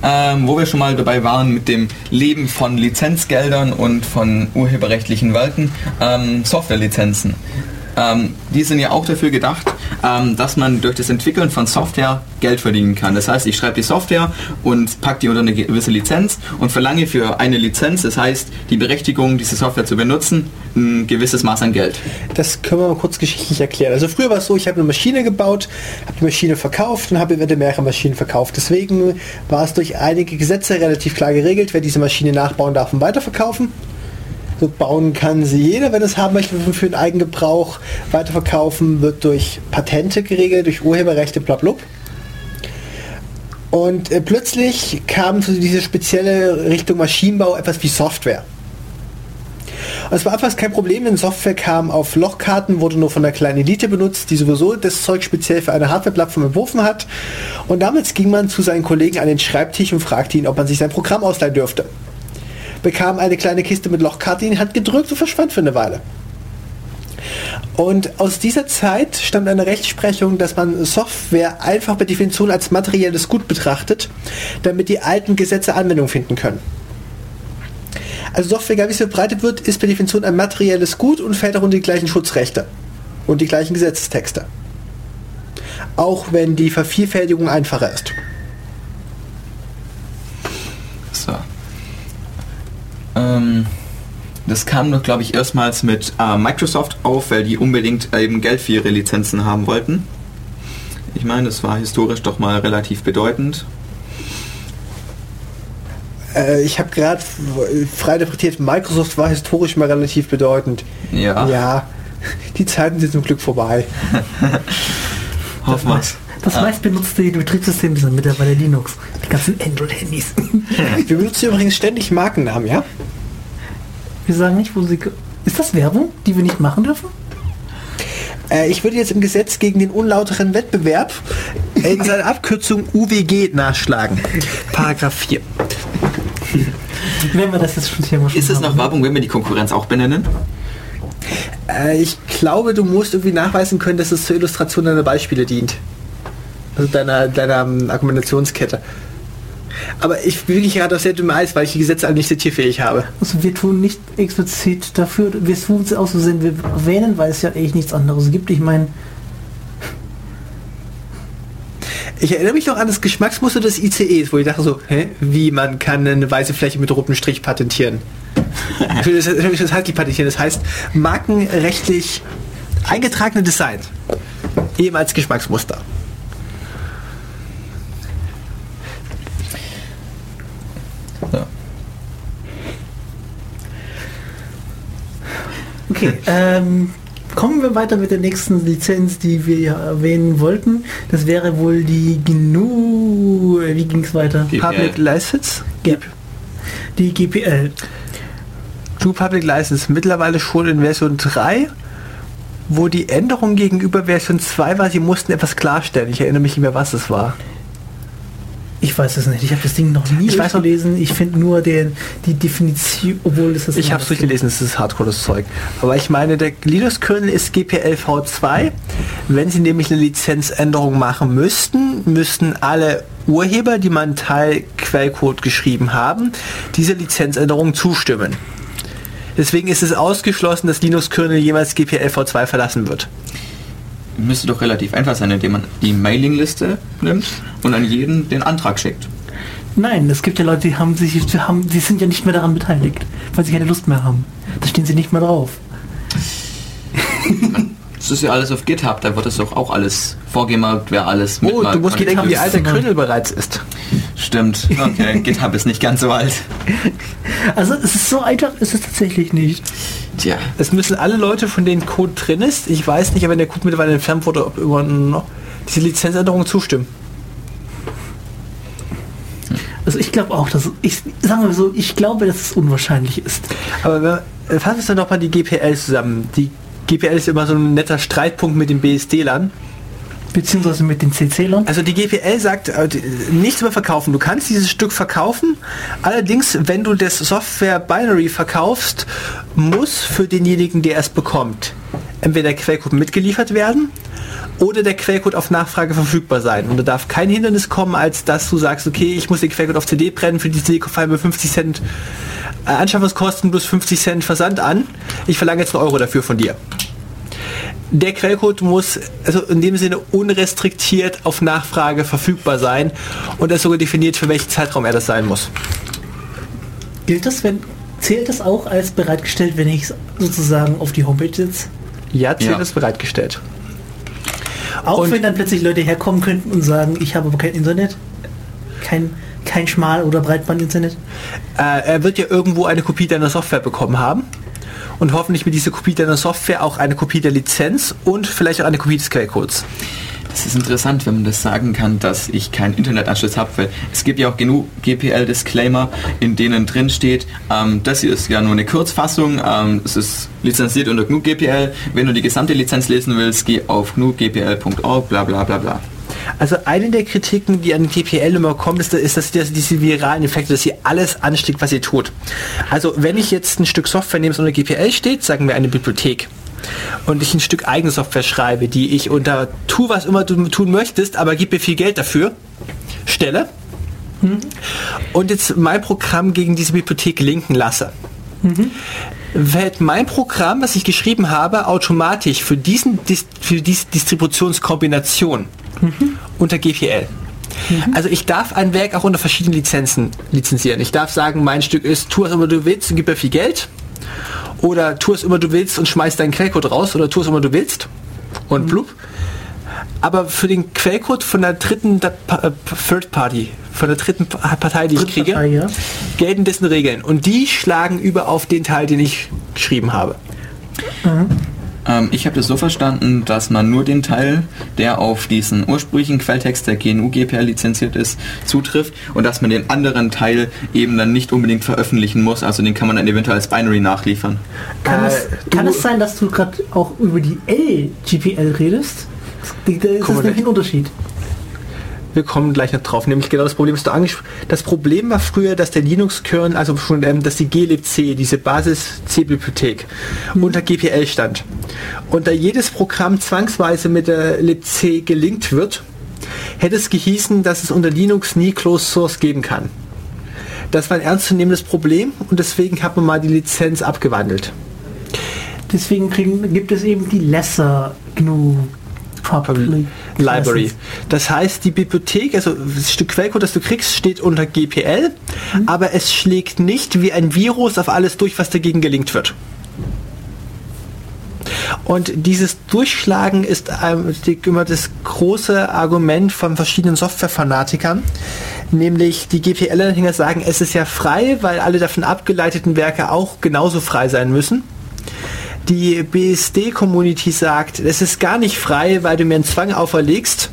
Ähm, wo wir schon mal dabei waren mit dem Leben von Lizenzgeldern und von urheberrechtlichen Werken, ähm, Softwarelizenzen. Ähm, die sind ja auch dafür gedacht, ähm, dass man durch das Entwickeln von Software Geld verdienen kann. Das heißt, ich schreibe die Software und packe die unter eine gewisse Lizenz und verlange für eine Lizenz, das heißt die Berechtigung, diese Software zu benutzen, ein gewisses Maß an Geld. Das können wir mal kurz geschichtlich erklären. Also früher war es so, ich habe eine Maschine gebaut, habe die Maschine verkauft und habe eventuell mehrere Maschinen verkauft. Deswegen war es durch einige Gesetze relativ klar geregelt, wer diese Maschine nachbauen darf und weiterverkaufen. So bauen kann sie jeder, wenn es haben möchte, für den Eigengebrauch. Weiterverkaufen wird durch Patente geregelt, durch Urheberrechte, bla bla. Und äh, plötzlich kam zu diese spezielle Richtung Maschinenbau etwas wie Software. Und es war einfach kein Problem, denn Software kam auf Lochkarten, wurde nur von einer kleinen Elite benutzt, die sowieso das Zeug speziell für eine Hardware-Plattform entworfen hat. Und damals ging man zu seinen Kollegen an den Schreibtisch und fragte ihn, ob man sich sein Programm ausleihen dürfte. Bekam eine kleine Kiste mit Lochkarten in die Hand gedrückt und verschwand für eine Weile. Und aus dieser Zeit stammt eine Rechtsprechung, dass man Software einfach per Definition als materielles Gut betrachtet, damit die alten Gesetze Anwendung finden können. Also Software, egal wie es verbreitet wird, ist per Definition ein materielles Gut und fällt auch unter die gleichen Schutzrechte und die gleichen Gesetzestexte. Auch wenn die Vervielfältigung einfacher ist. So. Ähm, das kam doch, glaube ich, erstmals mit äh, Microsoft auf, weil die unbedingt eben Geld für ihre Lizenzen haben wollten. Ich meine, das war historisch doch mal relativ bedeutend. Äh, ich habe gerade frei interpretiert, Microsoft war historisch mal relativ bedeutend. Ja. Ja, die Zeiten sind zum Glück vorbei. [LAUGHS] Hoffen wir Das meistbenutzte Betriebssystem ist mittlerweile Linux. Die ganzen Android-Handys. [LAUGHS] Wir benutzen übrigens ständig Markennamen, ja? Wir sagen nicht, wo sie... Ist das Werbung, die wir nicht machen dürfen? Äh, ich würde jetzt im Gesetz gegen den unlauteren Wettbewerb in seiner Abkürzung UWG nachschlagen. Paragraph 4. Wenn wir das jetzt schon Thema Ist es haben. noch Werbung, wenn wir die Konkurrenz auch benennen? Äh, ich glaube, du musst irgendwie nachweisen können, dass es zur Illustration deiner Beispiele dient. Also deiner, deiner ähm, Argumentationskette. Aber ich bin wirklich gerade auf sehr dünnem Eis, weil ich die Gesetze alle nicht zitierfähig habe. Also wir tun nicht explizit dafür, wir tun es aus Versehen, wir erwähnen, weil es ja eigentlich nichts anderes gibt. Ich meine, Ich erinnere mich noch an das Geschmacksmuster des ICEs, wo ich dachte so, hä, wie man kann eine weiße Fläche mit rotem Strich patentieren. das, das, das heißt nicht patentieren, das heißt markenrechtlich eingetragene Design. Eben als Geschmacksmuster. Okay, ähm, kommen wir weiter mit der nächsten Lizenz, die wir ja erwähnen wollten. Das wäre wohl die GNU, wie ging es weiter? GPL. Public License? Ja. Die GPL. True Public License mittlerweile schon in Version 3, wo die Änderung gegenüber Version 2 war, sie mussten etwas klarstellen. Ich erinnere mich nicht mehr, was es war. Ich weiß es nicht. Ich habe das Ding noch nie Ich weiß gelesen. Ich finde nur den, die Definition, obwohl es das Ich habe es durchgelesen, es ist hardcore das Zeug. Aber ich meine, der Linux-Kernel ist GPL v2. Wenn Sie nämlich eine Lizenzänderung machen müssten, müssten alle Urheber, die einen Teil Quellcode geschrieben haben, dieser Lizenzänderung zustimmen. Deswegen ist es ausgeschlossen, dass Linux-Kernel jemals GPL v2 verlassen wird. Müsste doch relativ einfach sein, indem man die Mailingliste nimmt und an jeden den Antrag schickt. Nein, es gibt ja Leute, die haben sich, die haben, die sind ja nicht mehr daran beteiligt, weil sie keine Lust mehr haben. Da stehen sie nicht mehr drauf. [LAUGHS] Das ist ja alles auf GitHub, da wird das doch auch alles vorgemarkt, wer alles Oh, du musst bedenken, wie alt der. Kernel bereits ist. Stimmt, okay, [LAUGHS] GitHub ist nicht ganz so alt. Also es ist so einfach, ist es tatsächlich nicht. Tja, Es müssen alle Leute, von denen Code drin ist, ich weiß nicht, aber wenn der Code mittlerweile entfernt wurde, ob irgendwann noch diese Lizenzänderung zustimmen. Also ich glaube auch, dass ich sagen wir so, ich glaube, dass es unwahrscheinlich ist. Aber wenn- fassen wir dann doch mal die GPL zusammen. Die GPL ist immer so ein netter Streitpunkt mit den BSD-Lern. Beziehungsweise mit den CC-Lern. Also die GPL sagt äh, nichts über verkaufen. Du kannst dieses Stück verkaufen. Allerdings, wenn du das Software Binary verkaufst, muss für denjenigen, der es bekommt, entweder der Quellcode mitgeliefert werden oder der Quellcode auf Nachfrage verfügbar sein. Und da darf kein Hindernis kommen, als dass du sagst, okay, ich muss den Quellcode auf CD brennen, für die CD-File mit 50 Cent Anschaffungskosten plus 50 Cent Versand an. Ich verlange jetzt einen Euro dafür von dir. Der Quellcode muss also in dem Sinne unrestriktiert auf Nachfrage verfügbar sein und es sogar definiert, für welchen Zeitraum er das sein muss. Gilt das, wenn zählt das auch als bereitgestellt, wenn ich es sozusagen auf die Homepage setze? Ja, zählt Ja. ist bereitgestellt. Auch Und- wenn dann plötzlich Leute herkommen könnten und sagen, ich habe aber kein Internet, kein kein Schmal- oder Breitband-Internet. Äh, er wird ja irgendwo eine Kopie deiner Software bekommen haben und hoffentlich mit dieser Kopie deiner Software auch eine Kopie der Lizenz und vielleicht auch eine Kopie des Quellcodes. das ist interessant, wenn man das sagen kann, dass ich keinen Internetanschluss habe, weil es gibt ja auch genug GPL-Disclaimer, in denen drin steht, ähm, das hier ist ja nur eine Kurzfassung, ähm, es ist lizenziert unter GNU GPL, wenn du die gesamte Lizenz lesen willst, geh auf gnugpl.org, bla bla bla bla. Also eine der Kritiken, die an GPL immer kommt, ist, ist dass dass diese viralen Effekte, dass sie alles anstickt, was ihr tut. Also wenn ich jetzt ein Stück Software nehme, das unter GPL steht, sagen wir eine Bibliothek, und ich ein Stück eigene Software schreibe, die ich unter tu was immer du tun möchtest, aber gib mir viel Geld dafür, stelle, und jetzt mein Programm gegen diese Bibliothek linken lasse. Wird mein Programm, was ich geschrieben habe, automatisch für, diesen, für diese Distributionskombination unter GPL. Also ich darf ein Werk auch unter verschiedenen Lizenzen lizenzieren. Ich darf sagen, mein Stück ist, tu was immer du willst und gib mir viel Geld. Oder tu es immer du willst und schmeiß deinen Quellcode raus. Oder tu es immer du willst und blub. Aber für den Quellcode von der dritten Pa- äh, Third Party, von der dritten Partei, die ich kriege, Partei, ja. gelten dessen Regeln. Und die schlagen über auf den Teil, den ich geschrieben habe. Ähm, ich habe das so verstanden, dass man nur den Teil, der auf diesen ursprünglichen Quelltext der GNU GPL lizenziert ist, zutrifft und dass man den anderen Teil eben dann nicht unbedingt veröffentlichen muss. Also den kann man dann eventuell als Binary nachliefern. Kann, Äh, es, kann es sein, dass du gerade auch über die L-GPL redest? Das ist Korrekt. nämlich ein Unterschied. Wir kommen gleich noch drauf, nämlich genau das Problem, was du angesprochen Das Problem war früher, dass der Linux-Kernel, also schon, ähm, dass die glibc, diese Basis-C-Bibliothek, unter GPL stand. Und da jedes Programm zwangsweise mit der libc gelinkt wird, hätte es gehießen, dass es unter Linux nie Closed Source geben kann. Das war ein ernstzunehmendes Problem und deswegen hat man mal die Lizenz abgewandelt. Deswegen kriegen, gibt es eben die Lesser GNU Public Library. License. Das heißt, die Bibliothek, also das Stück Quellcode, das du kriegst, steht unter GPL, aber es schlägt nicht wie ein Virus auf alles durch, was dagegen gelinkt wird. Und dieses Durchschlagen ist ähm, die, immer das große Argument von verschiedenen Softwarefanatikern, nämlich die GPL-Anhänger sagen, es ist ja frei, weil alle davon abgeleiteten Werke auch genauso frei sein müssen. Die BSD-Community sagt, es ist gar nicht frei, weil du mir einen Zwang auferlegst,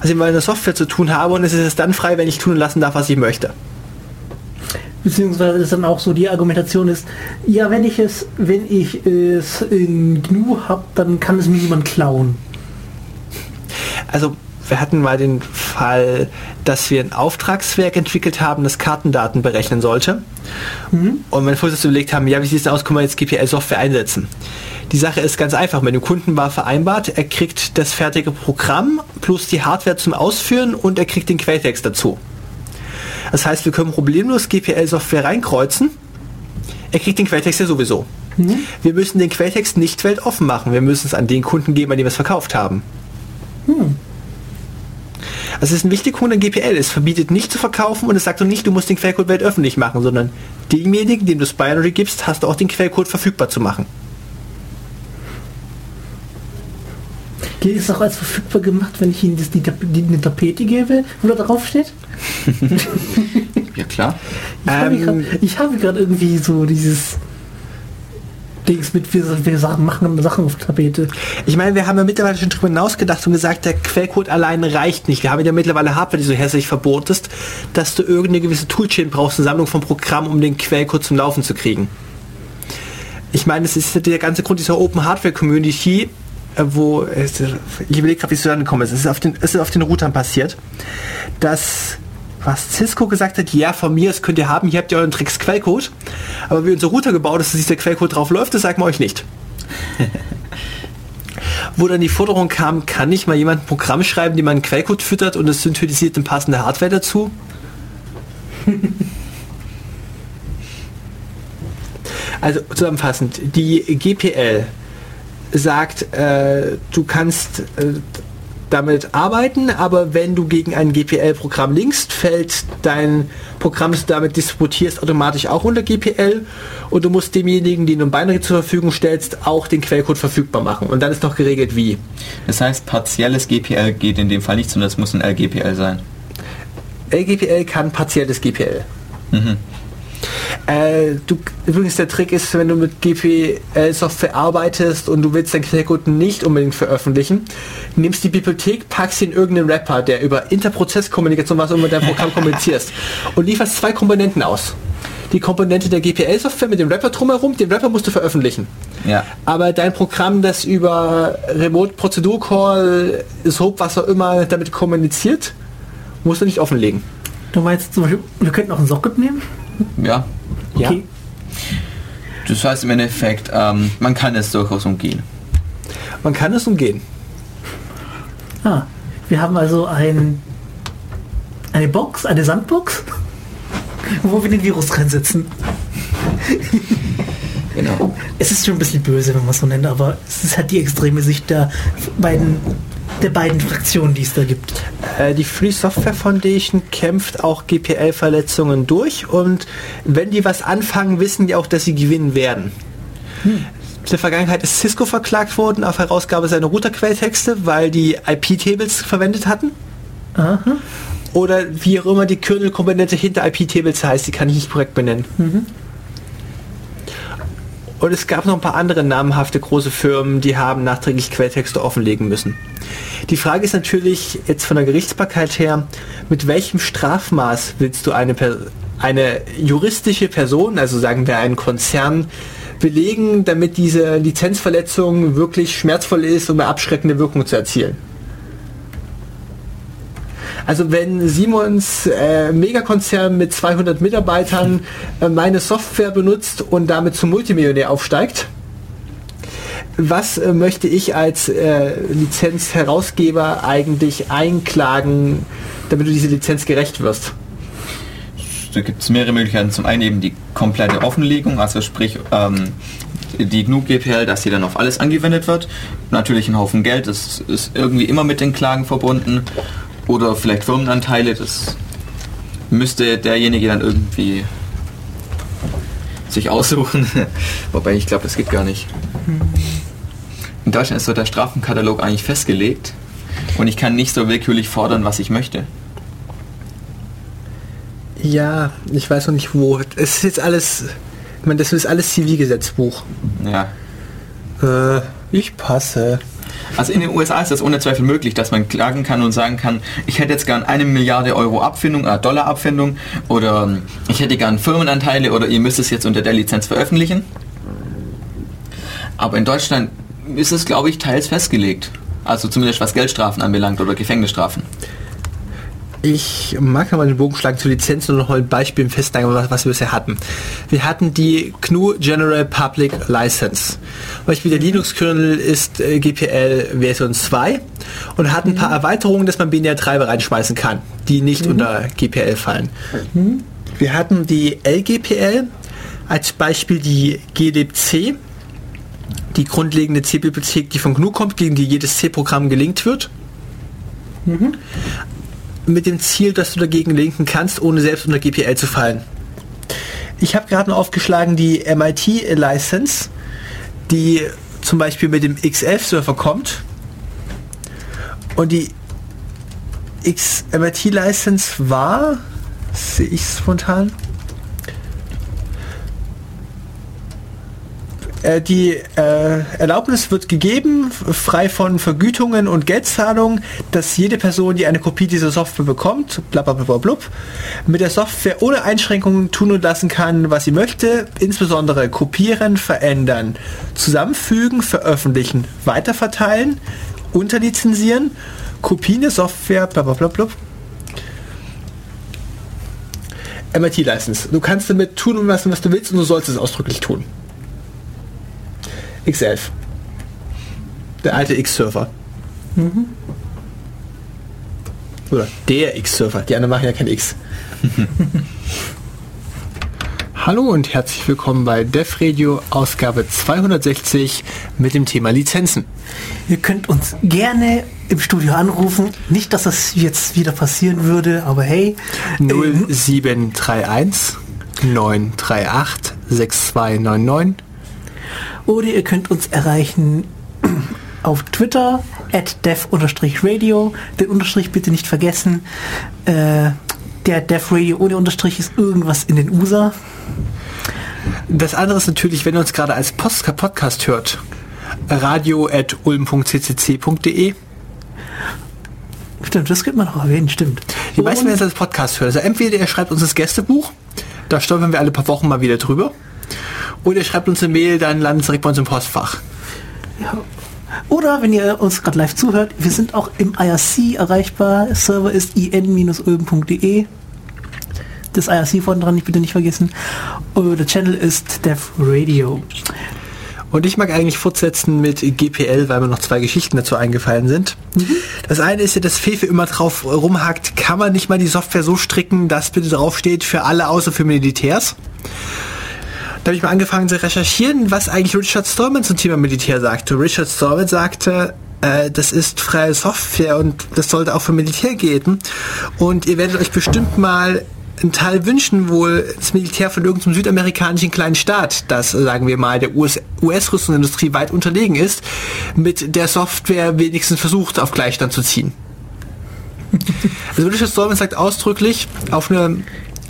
also ich mit Software zu tun habe und es ist dann frei, wenn ich tun und lassen darf, was ich möchte. Beziehungsweise ist dann auch so die Argumentation ist, ja, wenn ich es, wenn ich es in GNU habe, dann kann es mir niemand klauen. Also wir hatten mal den Fall, dass wir ein Auftragswerk entwickelt haben, das Kartendaten berechnen sollte. Und meine Vorsitzende überlegt haben, ja, wie sieht es aus, können wir jetzt GPL-Software einsetzen? Die Sache ist ganz einfach. Mit dem Kunden war vereinbart, er kriegt das fertige Programm plus die Hardware zum Ausführen und er kriegt den Quelltext dazu. Das heißt, wir können problemlos GPL-Software reinkreuzen. Er kriegt den Quelltext ja sowieso. Wir müssen den Quelltext nicht weltoffen machen. Wir müssen es an den Kunden geben, an dem wir es verkauft haben. Also es ist ein wichtiger Punkt an GPL. Es verbietet nicht zu verkaufen und es sagt auch nicht, du musst den Quellcode weltöffentlich machen, sondern demjenigen, dem du das Binary gibst, hast du auch den Quellcode verfügbar zu machen. Gilt es auch als verfügbar gemacht, wenn ich Ihnen das, die, die, eine Tapete gebe, wo da drauf steht? [LAUGHS] Ja klar. Ich habe Ähm, grad- ich habe gerade irgendwie so dieses Dings mit, wir, wir Sachen machen Sachen auf Tapete. Ich meine, wir haben ja mittlerweile schon drüber hinausgedacht und gesagt, der Quellcode allein reicht nicht. Wir haben ja mittlerweile Hardware, die so hässlich verboten ist, dass du irgendeine gewisse Toolchain brauchst, eine Sammlung von Programmen, um den Quellcode zum Laufen zu kriegen. Ich meine, es ist der ganze Grund dieser Open Hardware Community, äh, wo es, ich überlege gerade, wie es zustande gekommen ist. Es ist auf den, es ist auf den Routern passiert, dass was Cisco gesagt hat, ja, von mir, das könnt ihr haben, hier habt ihr euren Tricks Quellcode, aber wie unser Router gebaut ist, dass dieser Quellcode drauf läuft, das sagen wir euch nicht. [LAUGHS] Wo dann die Forderung kam, kann nicht mal jemand ein Programm schreiben, dem man einen Quellcode füttert und es synthetisiert eine passende Hardware dazu? [LAUGHS] Also zusammenfassend, die GPL sagt, äh, du kannst äh, damit arbeiten, aber wenn du gegen ein GPL-Programm linkst, fällt dein Programm, das du damit distributierst, automatisch auch unter GPL und du musst demjenigen, den du ein Binary zur Verfügung stellst, auch den Quellcode verfügbar machen. Und dann ist noch geregelt, wie. Das heißt, partielles GPL geht in dem Fall nicht, sondern es muss ein LGPL sein. LGPL kann partielles GPL. Mhm. Äh, du, übrigens der Trick ist, wenn du mit GPL-Software arbeitest und du willst deinen Quellcode nicht unbedingt veröffentlichen, nimmst die Bibliothek, packst sie in irgendeinen Rapper, der über Interprozesskommunikation, was mit deinem Programm kommunizierst, [LAUGHS] und lieferst zwei Komponenten aus. Die Komponente der GPL-Software mit dem Rapper drumherum, den Rapper musst du veröffentlichen. Ja. Aber dein Programm, das über Remote Prozedur Call, SOAP, was auch immer damit kommuniziert, musst du nicht offenlegen. Du meinst zum Beispiel, wir könnten auch einen Socket nehmen? Ja. Ja. Okay. Das heißt im Endeffekt, ähm, man kann es durchaus umgehen. Man kann es umgehen. Ah, wir haben also ein, eine Box, eine Sandbox, [LAUGHS] wo wir den Virus reinsetzen. [LAUGHS] Genau. Es ist schon ein bisschen böse, wenn man es so nennt, aber es ist halt die extreme Sicht der beiden, der beiden Fraktionen, die es da gibt. Äh, die Free Software Foundation kämpft auch GPL-Verletzungen durch und wenn die was anfangen, wissen die auch, dass sie gewinnen werden. In der Vergangenheit ist Cisco verklagt worden auf Herausgabe seiner Router-Quelltexte, weil die IP-Tables verwendet hatten. Aha. oder wie auch immer die Kernel-Komponente hinter IP-Tables heißt, die kann ich nicht korrekt benennen. Und es gab noch ein paar andere namhafte große Firmen, die haben nachträglich Quelltexte offenlegen müssen. Die Frage ist natürlich jetzt von der Gerichtsbarkeit her, mit welchem Strafmaß willst du eine, eine juristische Person, also sagen wir einen Konzern, belegen, damit diese Lizenzverletzung wirklich schmerzvoll ist, um eine abschreckende Wirkung zu erzielen? Also wenn Simons äh, Megakonzern mit 200 Mitarbeitern äh, meine Software benutzt und damit zum Multimillionär aufsteigt, was äh, möchte ich als äh, Lizenzherausgeber eigentlich einklagen, damit du diese Lizenz gerecht wirst? Da gibt es mehrere Möglichkeiten. Zum einen eben die komplette Offenlegung, also sprich ähm, die GNU GPL, dass sie dann auf alles angewendet wird. Natürlich ein Haufen Geld, das ist irgendwie immer mit den Klagen verbunden. Oder vielleicht Firmenanteile, das müsste derjenige dann irgendwie sich aussuchen. [LAUGHS] Wobei ich glaube, das geht gar nicht. In Deutschland ist so der Strafenkatalog eigentlich festgelegt und ich kann nicht so willkürlich fordern, was ich möchte. Ja, ich weiß noch nicht wo. Es ist jetzt alles, ich meine, das ist alles Zivilgesetzbuch. Ja. Äh, ich passe. Also in den USA ist das ohne Zweifel möglich, dass man klagen kann und sagen kann, ich hätte jetzt gern eine Milliarde Euro Abfindung, äh, Dollar Abfindung oder ähm, ich hätte gern Firmenanteile oder ihr müsst es jetzt unter der Lizenz veröffentlichen. Aber in Deutschland ist es, glaube ich, teils festgelegt. Also zumindest was Geldstrafen anbelangt oder Gefängnisstrafen. Ich mag nochmal den Bogen schlagen zu Lizenzen und noch ein Beispiel festlegen, was, was wir bisher hatten. Wir hatten die GNU General Public License. Zum Beispiel der Linux-Kernel ist äh, GPL Version 2 und hat ein paar Erweiterungen, dass man binär-Treiber reinschmeißen kann, die nicht unter GPL fallen. Wir hatten die LGPL, als Beispiel die glibc, die grundlegende C-Bibliothek, die von GNU kommt, gegen die jedes C-Programm gelinkt wird mit dem Ziel, dass du dagegen linken kannst, ohne selbst unter GPL zu fallen. Ich habe gerade aufgeschlagen die MIT-License, die zum Beispiel mit dem X11-Server kommt. Und die MIT-License war, sehe ich spontan, die äh, Erlaubnis wird gegeben, frei von Vergütungen und Geldzahlungen, dass jede Person, die eine Kopie dieser Software bekommt, blablabla, mit der Software ohne Einschränkungen tun und lassen kann, was sie möchte, insbesondere kopieren, verändern, zusammenfügen, veröffentlichen, weiterverteilen, unterlizenzieren, Kopien der Software, blablabla. MIT-License. Du kannst damit tun und lassen, was du willst und du sollst es ausdrücklich tun. X11. Der alte X-Server. Oder der X-Server. Die anderen machen ja kein X. [LAUGHS] Hallo und herzlich willkommen bei Def Radio Ausgabe 260 mit dem Thema Lizenzen. Ihr könnt uns gerne im Studio anrufen. Nicht, dass das jetzt wieder passieren würde, aber hey. ähm, 0731 938 6299. Oder ihr könnt uns erreichen auf Twitter at dev-radio. Den Unterstrich bitte nicht vergessen. Äh, der Dev Radio ohne Unterstrich ist irgendwas in den USA. Das andere ist natürlich, wenn ihr uns gerade als Post Podcast hört, radio.ulm.ccc.de. Stimmt, das könnte man auch erwähnen, stimmt. Die meisten werden es als Podcast hören. Also entweder ihr schreibt uns das Gästebuch, da stolpern wir alle paar Wochen mal wieder drüber. Oder ihr schreibt uns eine Mail, dann landet es direkt bei uns im Postfach. Oder wenn ihr uns gerade live zuhört, wir sind auch im IRC erreichbar. Server ist in-ulm.de. Das IRC vorne dran, nicht bitte nicht vergessen. Und der Channel ist Dev Radio. Und ich mag eigentlich fortsetzen mit GPL, weil mir noch zwei Geschichten dazu eingefallen sind. Das eine ist ja, dass Fefe immer drauf rumhackt, kann man nicht mal die Software so stricken, dass bitte draufsteht für alle außer für Militärs. Da habe ich mal angefangen zu recherchieren, was eigentlich Richard Stallman zum Thema Militär sagte. Richard Stallman sagte, äh, das ist freie Software und das sollte auch für Militär gelten. Und ihr werdet euch bestimmt mal einen Teil wünschen, wo das Militär von irgendeinem südamerikanischen kleinen Staat, das sagen wir mal der US US-Rüstungsindustrie weit unterlegen ist, mit der Software wenigstens versucht auf Gleichstand zu ziehen. [LAUGHS] Also Richard Stallman sagt ausdrücklich auf eine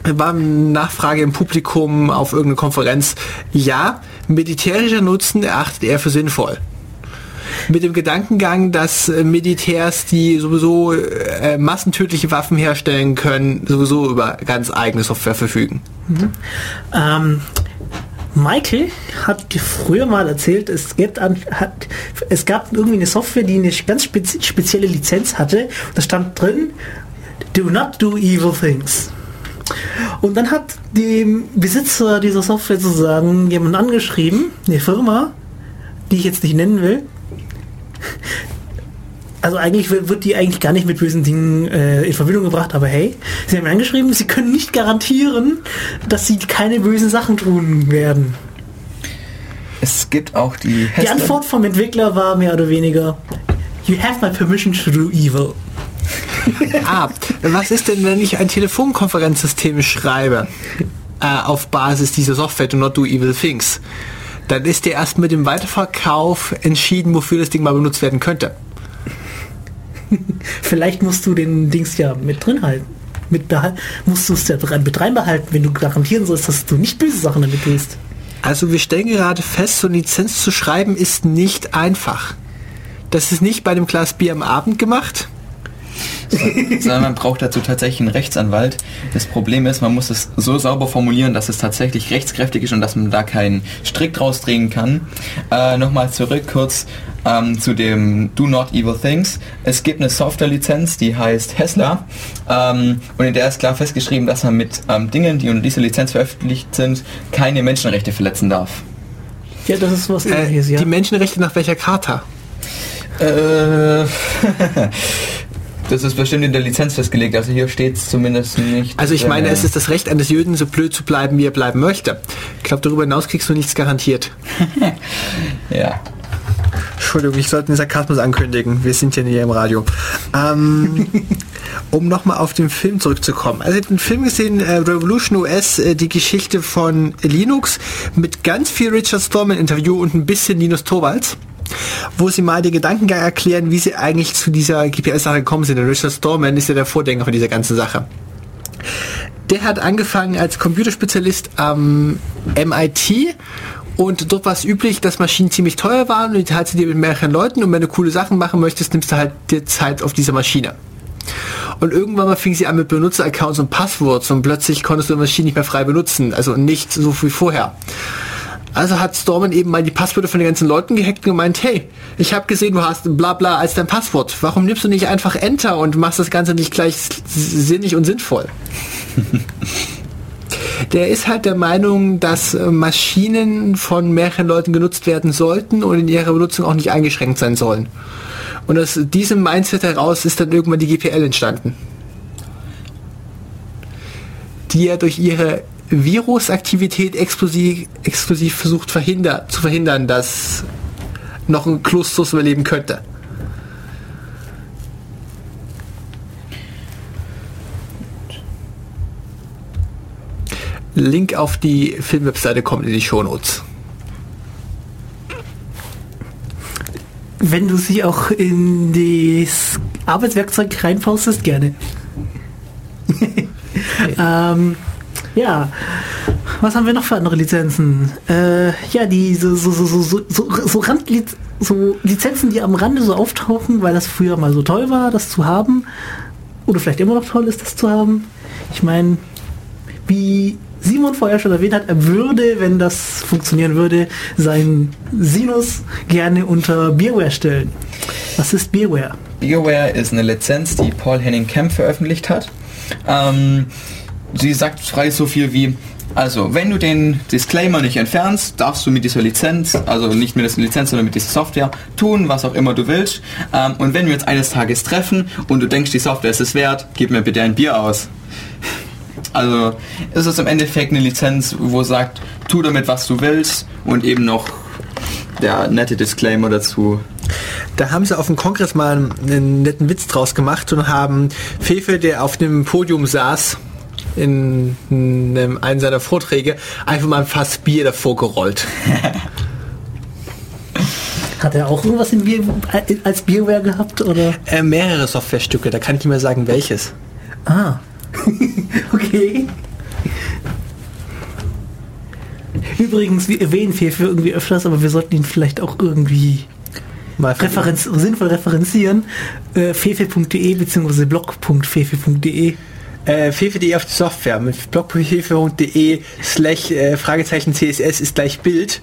war Nachfrage im Publikum auf irgendeine Konferenz, ja, militärischer Nutzen erachtet er für sinnvoll. Mit dem Gedankengang, dass äh, Militärs, die sowieso äh, massentödliche Waffen herstellen können, sowieso über ganz eigene Software verfügen. Ähm, Michael hat früher mal erzählt, es, gibt an, hat, es gab irgendwie eine Software, die eine ganz spezi spezielle Lizenz hatte. Da stand drin, do not do evil things. Und dann hat dem Besitzer dieser Software sozusagen jemand angeschrieben, eine Firma, die ich jetzt nicht nennen will. Also eigentlich wird die eigentlich gar nicht mit bösen Dingen äh, in Verbindung gebracht, aber hey, sie haben angeschrieben, sie können nicht garantieren, dass sie keine bösen Sachen tun werden. Es gibt auch die Die Antwort vom Entwickler war mehr oder weniger, you have my permission to do evil. Ah, was ist denn, wenn ich ein Telefonkonferenzsystem schreibe äh, auf Basis dieser Software Do Not Do Evil Things? Dann ist der erst mit dem Weiterverkauf entschieden, wofür das Ding mal benutzt werden könnte. [LAUGHS] Vielleicht musst du den Dings ja mit drin halten. Mit musst du es ja mit reinbehalten, wenn du garantieren sollst, dass du nicht böse Sachen damit tust. Also wir stellen gerade fest, so eine Lizenz zu schreiben ist nicht einfach. Das ist nicht bei dem Glas Bier am Abend gemacht. Sondern man braucht dazu tatsächlich einen Rechtsanwalt. Das Problem ist, man muss es so sauber formulieren, dass es tatsächlich rechtskräftig ist und dass man da keinen Strick draus drehen kann. Äh, Nochmal zurück kurz ähm, zu dem Do Not Evil Things. Es gibt eine Software-Lizenz, die heißt Hessler ähm, und in der ist klar festgeschrieben, dass man mit ähm, Dingen, die unter dieser Lizenz veröffentlicht sind, keine Menschenrechte verletzen darf. Ja, das ist was Äh, ähnliches, ja. Die Menschenrechte nach welcher Charta? Äh, [LAUGHS] das ist bestimmt in der Lizenz festgelegt, also hier steht es zumindest nicht. Also ich meine, Äh, es ist das Recht eines Jöden, so blöd zu bleiben, wie er bleiben möchte. Ich glaube, darüber hinaus kriegst du nichts garantiert. [LAUGHS] Ja. Entschuldigung, ich sollte den Sarkasmus ankündigen. Wir sind ja nicht im Radio. Ähm, [LAUGHS] um nochmal auf den Film zurückzukommen. Also ich habe den Film gesehen, äh, Revolution OS, äh, die Geschichte von Linux, mit ganz viel Richard Stallman Interview und ein bisschen Linus Torvalds, wo sie mal den Gedankengang erklären, wie sie eigentlich zu dieser GPS-Sache gekommen sind. Und Richard Stallman ist ja der Vordenker von dieser ganzen Sache. Der hat angefangen als Computerspezialist am MIT und dort war es üblich, dass Maschinen ziemlich teuer waren und die teilst du dir mit mehreren Leuten und wenn du coole Sachen machen möchtest, nimmst du halt dir Zeit auf dieser Maschine. Und irgendwann mal fing sie an mit Benutzeraccounts und Passworts und plötzlich konntest du die Maschine nicht mehr frei benutzen, also nicht so wie vorher. Also hat Storman eben mal die Passwörter von den ganzen Leuten gehackt und gemeint, hey, ich habe gesehen, du hast bla bla als dein Passwort. Warum nimmst du nicht einfach Enter und machst das Ganze nicht gleich sinnig und sinnvoll? [LAUGHS] Der ist halt der Meinung, dass äh, Maschinen von mehreren Leuten genutzt werden sollten und in ihrer Benutzung auch nicht eingeschränkt sein sollen. Und aus diesem Mindset heraus ist dann irgendwann die GPL entstanden. Die er durch ihre Virusaktivität exklusiv, exklusiv versucht verhinder, zu verhindern, dass noch ein Klustus überleben könnte. Link auf die Filmwebseite kommt in die Shownotes. Wenn du sie auch in das Arbeitswerkzeug reinpostest, gerne. [LAUGHS] ähm, ja. Was haben wir noch für andere Lizenzen? Äh, ja, die so, so, so, so, so, so, Randliz so Lizenzen, die am Rande so auftauchen, weil das früher mal so toll war, das zu haben. Oder vielleicht immer noch toll ist, das zu haben. Ich meine, wie Simon vorher schon erwähnt hat, er würde, wenn das funktionieren würde, seinen Sinus gerne unter Beerware stellen. Was ist Beerware? BioWare ist eine Lizenz, die Paul Henning Kemp veröffentlicht hat. Ähm, sie sagt frei so viel wie, also wenn du den Disclaimer nicht entfernst, darfst du mit dieser Lizenz, also nicht mit dieser Lizenz, sondern mit dieser Software tun, was auch immer du willst. Ähm, und wenn wir uns eines Tages treffen und du denkst, die Software ist es wert, gib mir bitte ein Bier aus. [LAUGHS] Also ist es im Endeffekt eine Lizenz, wo sagt, tu damit, was du willst und eben noch der nette Disclaimer dazu. Da haben sie auf dem Kongress mal einen, einen netten Witz draus gemacht und haben Fefe, der auf dem Podium saß, in einem, einem seiner Vorträge, einfach mal ein Fass Bier davor gerollt. [LAUGHS] Hat er auch irgendwas in Bier, als Bierware gehabt oder? Äh, mehrere Softwarestücke, da kann ich nicht mehr sagen, welches. Ah. [LAUGHS] okay. Übrigens, wir erwähnen Fefe irgendwie öfters, aber wir sollten ihn vielleicht auch irgendwie Mal Referenz, sinnvoll referenzieren. Äh, fefe.de bzw. blog.fefe.de. Äh, fefe.de auf die Software mit blog.fefe.de slash äh, Fragezeichen CSS ist gleich Bild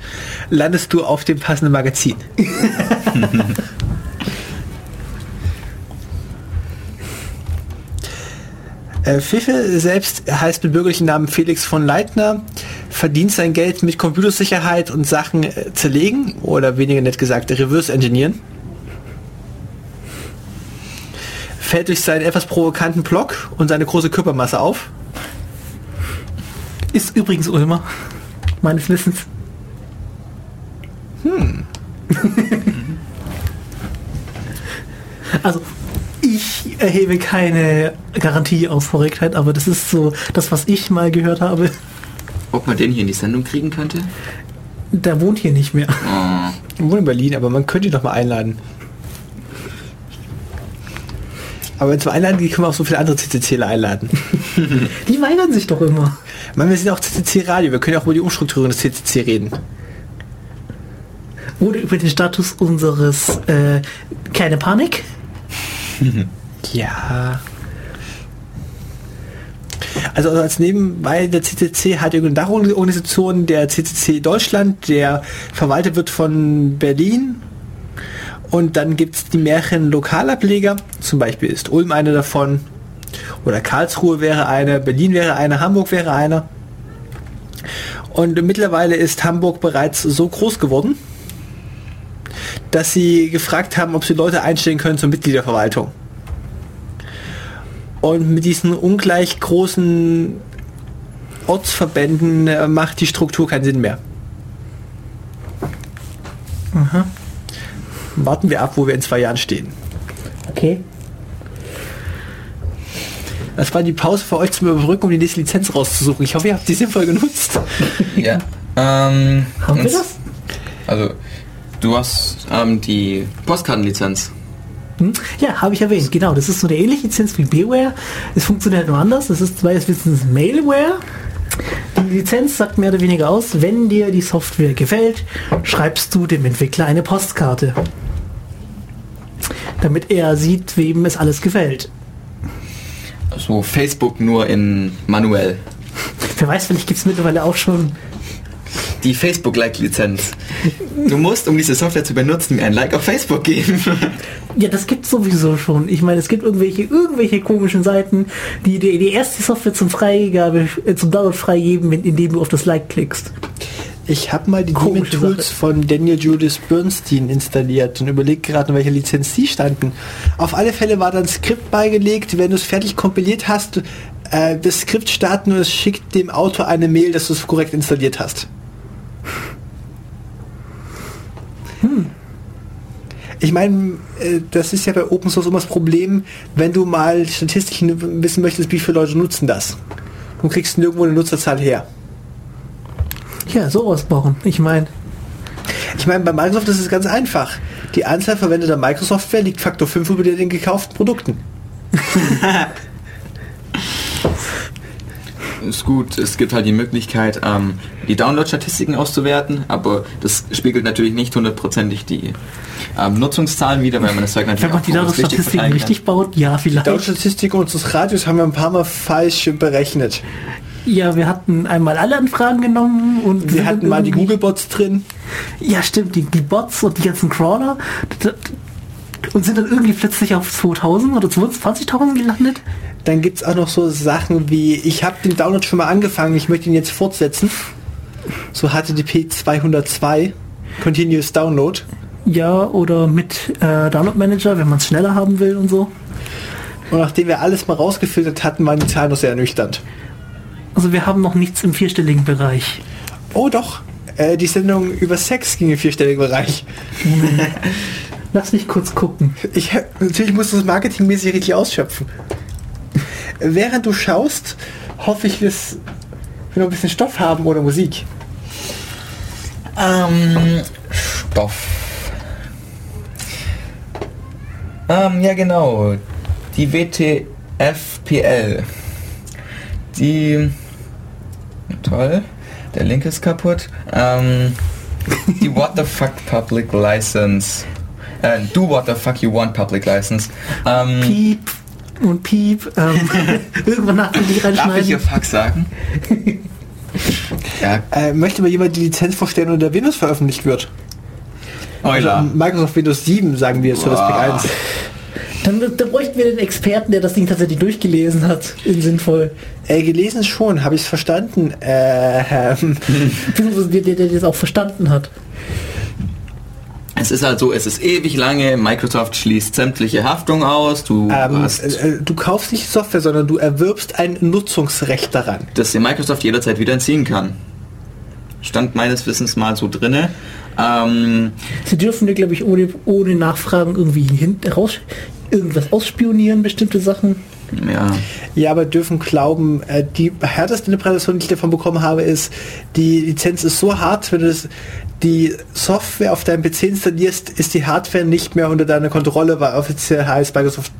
landest du auf dem passenden Magazin. [LAUGHS] Äh, Fefe selbst heißt mit bürgerlichen Namen Felix von Leitner, verdient sein Geld mit Computersicherheit und Sachen äh, zerlegen oder weniger nett gesagt Reverse Engineeren. Fällt durch seinen etwas provokanten Blog und seine große Körpermasse auf. Ist übrigens Ulmer. Meines Wissens. [LAUGHS] also, ich erhebe keine Garantie auf Korrektheit, aber das ist so das, was ich mal gehört habe. Ob man den hier in die Sendung kriegen könnte? Der wohnt hier nicht mehr. Oh. Ich wohne in Berlin, aber man könnte ihn doch mal einladen. Aber wenn es mal einladen geht, können wir auch so viele andere CCCler einladen. Die weigern sich doch immer. Meine, wir sind auch CCC Radio, wir können ja auch über die Umstrukturierung des CCC reden. Oder über den Status unseres äh, Keine Panik. Ja. Also als nebenbei der CCC hat eine Dachorganisation der CCC Deutschland, der verwaltet wird von Berlin. Und dann gibt es die mehreren Lokalableger, zum Beispiel ist Ulm eine davon, oder Karlsruhe wäre eine, Berlin wäre eine, Hamburg wäre eine. Und mittlerweile ist Hamburg bereits so groß geworden, dass sie gefragt haben, ob sie Leute einstellen können zur Mitgliederverwaltung. Und mit diesen ungleich großen Ortsverbänden äh, macht die Struktur keinen Sinn mehr. Warten wir ab, wo wir in zwei Jahren stehen. Okay. Das war die Pause für euch zum Überbrücken, um die nächste Lizenz rauszusuchen. Ich hoffe, ihr habt die sinnvoll genutzt. [LAUGHS] Ja. Ähm, Haben wir das? Also, du hast ähm, die Postkartenlizenz. Hm? Ja, habe ich erwähnt. Genau, das ist so eine ähnliche Lizenz wie Beware. Es funktioniert nur anders. Das ist meines Wissens Mailware. Die Lizenz sagt mehr oder weniger aus, wenn dir die Software gefällt, schreibst du dem Entwickler eine Postkarte. Damit er sieht, wem es alles gefällt. So Facebook nur in manuell. Wer weiß, vielleicht gibt es mittlerweile auch schon. Die Facebook-Like-Lizenz. Du musst, um diese Software zu benutzen, mir ein Like auf Facebook geben. Ja, das gibt sowieso schon. Ich meine, es gibt irgendwelche, irgendwelche komischen Seiten, die dir die erste Software zum Freigabe, äh, zum Download freigeben, wenn- indem du auf das Like klickst. Ich habe mal die Demon Tools von Daniel Julius Bernstein installiert und überlegt gerade, in welcher Lizenz die standen. Auf alle Fälle war da ein Skript beigelegt, wenn du es fertig kompiliert hast, äh, das Skript starten und es schickt dem Autor eine Mail, dass du es korrekt installiert hast. Ich meine, äh, das ist ja bei Open Source immer das Problem, wenn du mal Statistiken wissen möchtest, wie viele Leute nutzen das. Du kriegst nirgendwo eine Nutzerzahl her. Ja, sowas brauchen. Ich meine, Ich meine, bei Microsoft ist es ganz einfach. Die Anzahl verwendeter Microsoft-Software liegt Faktor 5 über den gekauften Produkten. [LAUGHS] Ist gut, es gibt halt die Möglichkeit, ähm, die Download-Statistiken auszuwerten, aber das spiegelt natürlich nicht hundertprozentig die ähm, Nutzungszahlen wieder, weil man das Zeug natürlich wenn man auch die fokussiert Statistiken verteilen kann. richtig baut, ja, Die vielleicht. Download-Statistik unseres Radios haben wir ein paar Mal falsch berechnet. Ja, wir hatten einmal alle Anfragen genommen und Wir hatten mal die Google-Bots drin. Ja, stimmt, die, die Bots und die ganzen Crawler und sind dann irgendwie plötzlich auf 2000 oder 20.000 gelandet. Dann gibt es auch noch so Sachen wie, ich habe den Download schon mal angefangen, ich möchte ihn jetzt fortsetzen. So HTTP 202, Continuous Download. Ja, oder mit äh, Download Manager, wenn man es schneller haben will und so. Und nachdem wir alles mal rausgefiltert hatten, waren die Zahlen noch sehr ernüchternd. Also wir haben noch nichts im vierstelligen Bereich. Oh doch, äh, die Sendung über Sex ging im vierstelligen Bereich. [LAUGHS] Lass mich kurz gucken. Ich, natürlich musst du das marketingmäßig richtig ausschöpfen. Während du schaust, hoffe ich, dass wir noch ein bisschen Stoff haben oder Musik. Ähm, Stoff. Ähm, ja genau. Die WTFPL. Die... Toll. Der Link ist kaputt. Ähm, die What the Fuck Public License. Äh, do What the Fuck You Want Public License. Ähm, Piep und Piep. Ähm, [LAUGHS] irgendwann nachträglich darf ich reinschneiden. hier Fuck sagen? ja, Äh, möchte mal jemand die Lizenz vorstellen, unter Windows veröffentlicht wird? Euler. Also Microsoft Windows 7, sagen wir, Service Pack Boah. 1. Dann, dann bräuchten wir den Experten, der das Ding tatsächlich durchgelesen hat. In sinnvoll. Äh, gelesen schon, habe ich es verstanden. Äh, ähm, [LAUGHS] der, der, der das auch verstanden hat. Es ist halt so, es ist ewig lange, Microsoft schließt sämtliche Haftung aus, du ähm, hast äh, du kaufst nicht Software, sondern du erwirbst ein Nutzungsrecht daran. das dir Microsoft jederzeit wieder entziehen kann. Stand meines Wissens mal so drinne. Ähm, Sie dürfen ja, glaube ich, ohne, ohne Nachfragen irgendwie hin, raus, irgendwas ausspionieren, bestimmte Sachen. ja. Ja, aber dürfen glauben, äh, die härteste Interpretation, die ich davon bekommen habe, ist, die Lizenz ist so hart, wenn du das, die Software auf deinem PC installierst, ist die Hardware nicht mehr unter deiner Kontrolle, weil offiziell heißt Microsoft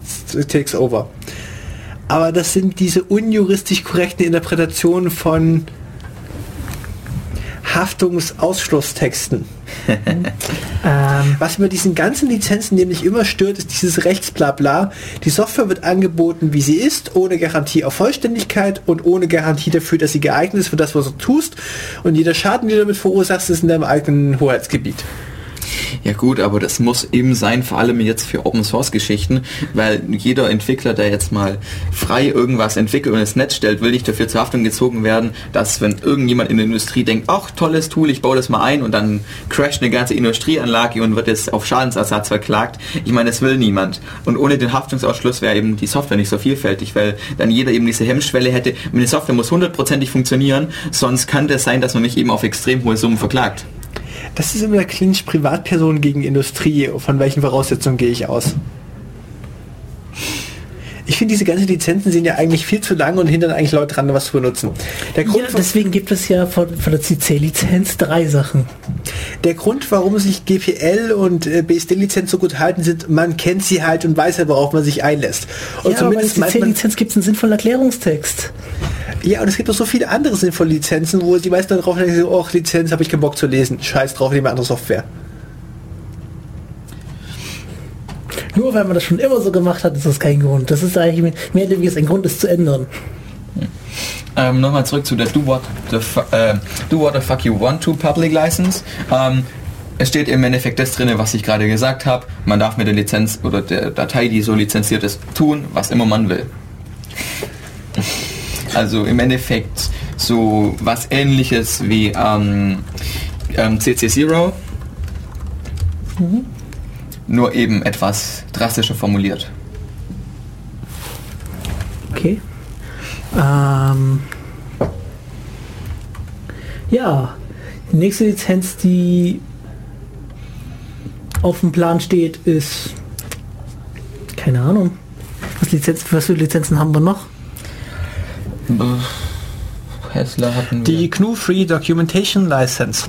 takes over. Aber das sind diese unjuristisch korrekten Interpretationen von Haftungsausschlusstexten. [LAUGHS] Ähm, Was bei diesen ganzen Lizenzen nämlich immer stört, ist dieses Rechtsblabla. Die Software wird angeboten, wie sie ist, ohne Garantie auf Vollständigkeit und ohne Garantie dafür, dass sie geeignet ist für das, was du tust. Und jeder Schaden, den du damit verursachst, ist in deinem eigenen Hoheitsgebiet. Ja gut, aber das muss eben sein, vor allem jetzt für Open Source Geschichten, weil jeder Entwickler, der jetzt mal frei irgendwas entwickelt und ins Netz stellt, will nicht dafür zur Haftung gezogen werden, dass wenn irgendjemand in der Industrie denkt, ach tolles Tool, ich baue das mal ein und dann crasht eine ganze Industrieanlage und wird jetzt auf Schadensersatz verklagt. Ich meine, das will niemand. Und ohne den Haftungsausschluss wäre eben die Software nicht so vielfältig, weil dann jeder eben diese Hemmschwelle hätte, die Software muss hundertprozentig funktionieren, sonst kann das sein, dass man mich eben auf extrem hohe Summen verklagt. Das ist immer der Clinch Privatperson gegen Industrie. Von welchen Voraussetzungen gehe ich aus? Ich finde, diese ganzen Lizenzen sind ja eigentlich viel zu lang und hindern eigentlich Leute dran, was zu benutzen. Der Grund, ja, deswegen gibt es ja von, von der CC-Lizenz drei Sachen. der Grund, warum sich GPL und äh, BSD-Lizenz so gut halten, sind, man kennt sie halt und weiß ja, worauf man sich einlässt. Und ja, aber bei der zumindest CC-Lizenz gibt es einen sinnvollen Erklärungstext. ja, und es gibt auch so viele andere sinnvolle Lizenzen, wo die meisten dann drauf denken, oh, Lizenz habe ich keinen Bock zu lesen. Scheiß drauf, nehme andere Software. Nur weil man das schon immer so gemacht hat, ist das kein Grund. Das ist eigentlich mehr oder weniger ein Grund, es zu ändern. Ähm, Nochmal zurück zu der Do What the, äh, Do What the Fuck You Want to Public License. Ähm, es steht im Endeffekt das drin, was ich gerade gesagt habe. Man darf mit der Lizenz oder der Datei, die so lizenziert ist, tun, was immer man will. Also im Endeffekt so was ähnliches wie ähm, ähm, CC0, nur eben etwas drastischer formuliert. Okay. Ähm, ja, die nächste Lizenz, die auf dem Plan steht, ist keine Ahnung. Was, Lizenz, was für Lizenzen haben wir noch? Tesla hatten wir. Die GNU Free Documentation License.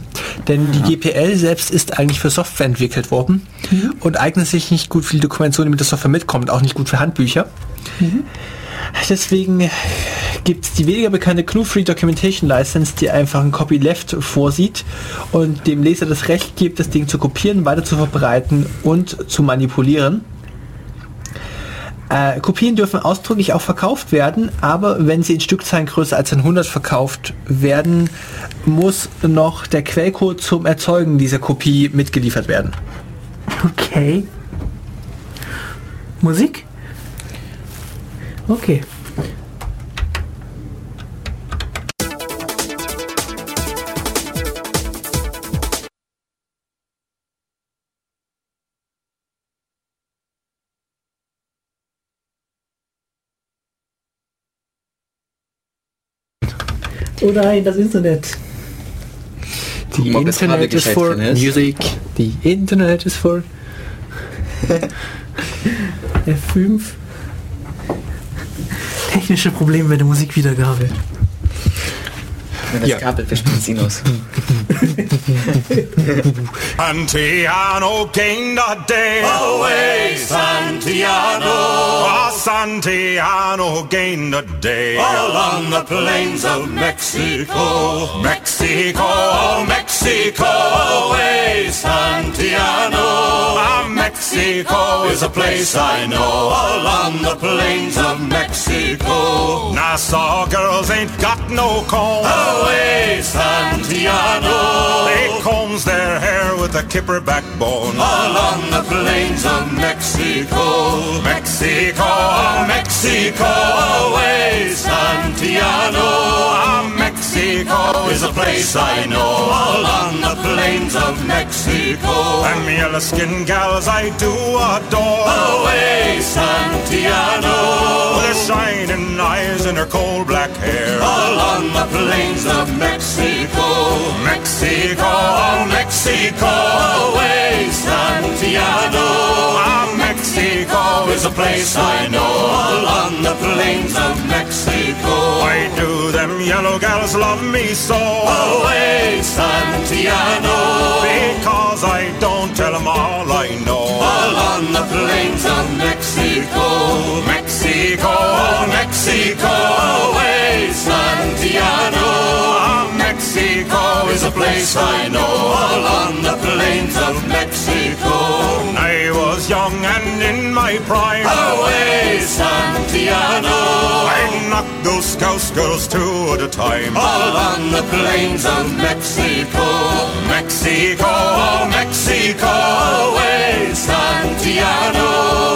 Denn die GPL selbst ist eigentlich für Software entwickelt worden und eignet sich nicht gut für die Dokumentation, die mit der Software mitkommt, auch nicht gut für Handbücher. Deswegen gibt es die weniger bekannte GNU Free Documentation License, die einfach ein Copyleft vorsieht und dem Leser das Recht gibt, das Ding zu kopieren, weiter zu verbreiten und zu manipulieren. Äh, Kopien dürfen ausdrücklich auch verkauft werden, aber wenn sie in Stückzahlen größer als 100 verkauft werden, muss noch der Quellcode zum Erzeugen dieser Kopie mitgeliefert werden. Okay. Musik? Okay. Oh nein, das Internet. Die das Internet is for ist. Music. Die Internet is for... F5. Technische Probleme bei der Musikwiedergabe. Mir das Kabel bestimmt Sinus. Santiano gained a day. Away, Santiano. Ah, Santiano gained a day. All on the plains of Mexico. Mexico, Mexico. Away, Santiano. Ah, Mexico is a place I know. All on the plains of Mexico. Nassau girls ain't got no comb. Away, Santiano. They combs their hair with a kipper backbone. All on the plains of Mexico. Mexico, Mexico, away, Santiano. Ah, Mexico is a place I know. All on the plains of Mexico. And the yellow skin gals I do adore. Away, Santiano. With her shining eyes and her coal black hair. All on the plains of Mexico. Mexico, Mexico, away, Santiano. Ah, Mexico is a place I know. All on the plains of Mexico. Why do them yellow gals love me so? Away, Santiano. Because I don't tell them all I know. All on the plains of Mexico. Mexico, Mexico, away, Santiano. Ah, Mexico is a place I know. All on the plains of Mexico. I was young and in my prime. Away, Santiano. I knocked those scouse girls two at a time. All on the plains of Mexico. Mexico, Mexico, away, Santiano.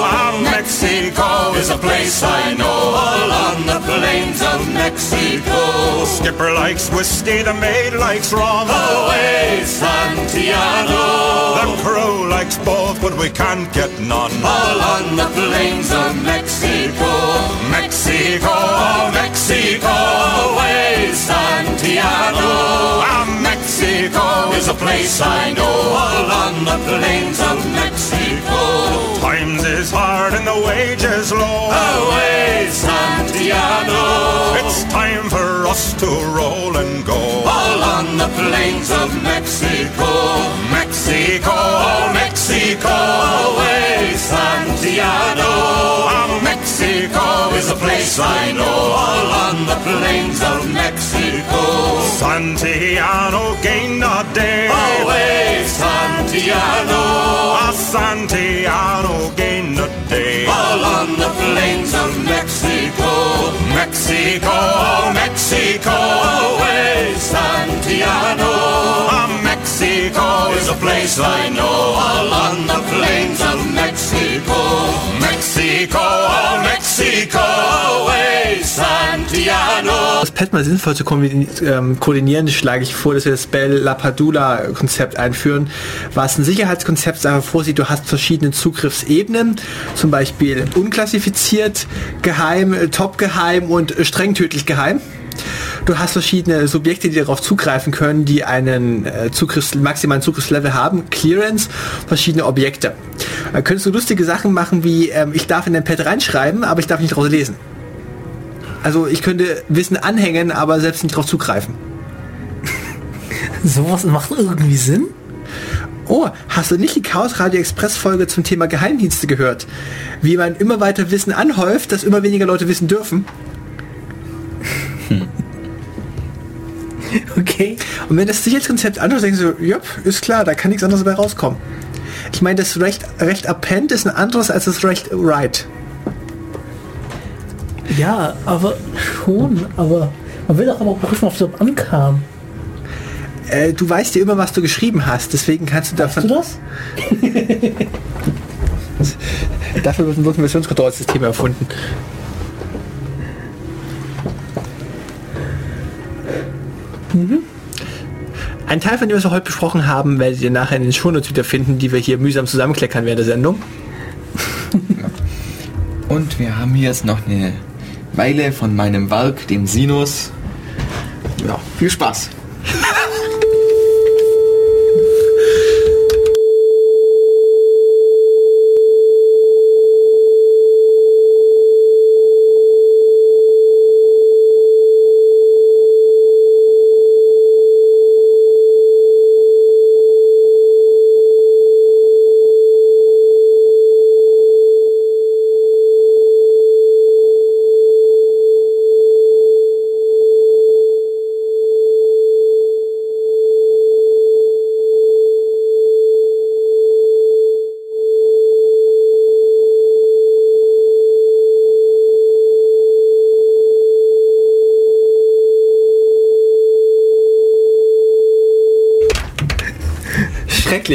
Ah, Mexico is a place I know. All on the plains of Mexico. Skipper likes whiskey, the maid likes rum. Away, Santiano. The crew likes both, but we can't get none. All on the plains of Mexico. Mexico, Mexico, Mexico, away, Santiano. Ah, Mexico is a place I know. All on the plains of Mexico. Times is hard and the wages low. Away, Santiano. It's time for us to roll and go. All on the plains of Mexico. Mexico, Mexico, away, Santiano. Ah, Mexico is a place I know. All on the plains of Mexico. Santiano gained a day. Away, Santiano. Ah, Santiano gained a day. All on the plains of Mexico. Mexico, Mexico, away, Santiano. Ah, Is a place I know. All the plains of Mexico. Mexico, oh, Mexico, away, Santiano. das Pad mal sinnvoll zu ähm, koordinieren, schlage ich vor, dass wir das Bell Lapadula Konzept einführen, was ein Sicherheitskonzept einfach vorsieht. Du hast verschiedene Zugriffsebenen, zum Beispiel unklassifiziert, geheim, äh, top geheim und streng tödlich geheim. Du hast verschiedene Subjekte, die darauf zugreifen können, die einen äh, Zugriffs maximalen Zugriffslevel haben, Clearance, verschiedene Objekte. Da könntest du lustige Sachen machen wie, ähm, ich darf in dein Pad reinschreiben, aber ich darf nicht draus lesen. Also ich könnte Wissen anhängen, aber selbst nicht drauf zugreifen. Sowas macht irgendwie Sinn. Oh, hast du nicht die Chaos Radio Express Folge zum Thema Geheimdienste gehört? Wie man immer weiter Wissen anhäuft, dass immer weniger Leute wissen dürfen? Und wenn das Sicherheitskonzept anschaut, denkst du, ja, ist klar, da kann nichts anderes dabei rauskommen. Ich meine, das Recht, Recht Append ist ein anderes als das Recht Right. Ja, aber schon, aber man will doch aber auch prüfen, ob es überhaupt ankam. Äh, du weißt ja immer, was du geschrieben hast, deswegen kannst du Weißt du davon... das? [LAUGHS] Dafür wird ein Versionskontrollsystem erfunden. Ein Teil von dem, was wir heute besprochen haben, werdet ihr nachher in den Shownotes wiederfinden, die wir hier mühsam zusammenkleckern während der Sendung. [LAUGHS] Und wir haben hier jetzt noch eine Weile von meinem Werk, dem Sinus. Ja, viel Spaß. [LAUGHS]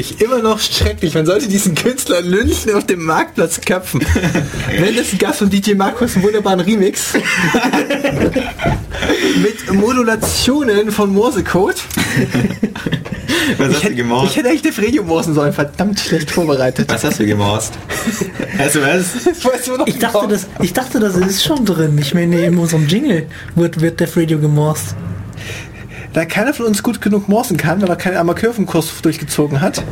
schrecklich, immer noch schrecklich. Man sollte diesen Künstler lynchen auf dem Marktplatz köpfen. [LAUGHS] Wenn das ein Gast von DJ Markus einen wunderbaren Remix [LAUGHS] mit Modulationen von Morsecode. Was Ich hast du hätte, gemorst? ich hätte echt auf Radio morsen sollen, verdammt schlecht vorbereitet. Was hast du gemorst? [LAUGHS] SMS? Das weißt du noch Ich dachte, das, ich dachte, das ist schon drin. Ich meine, in unserem Jingle wird, wird Def Radio gemorst. Da keiner von uns gut genug morsen kann, weil er keinen Amateurfunkurs durchgezogen hat.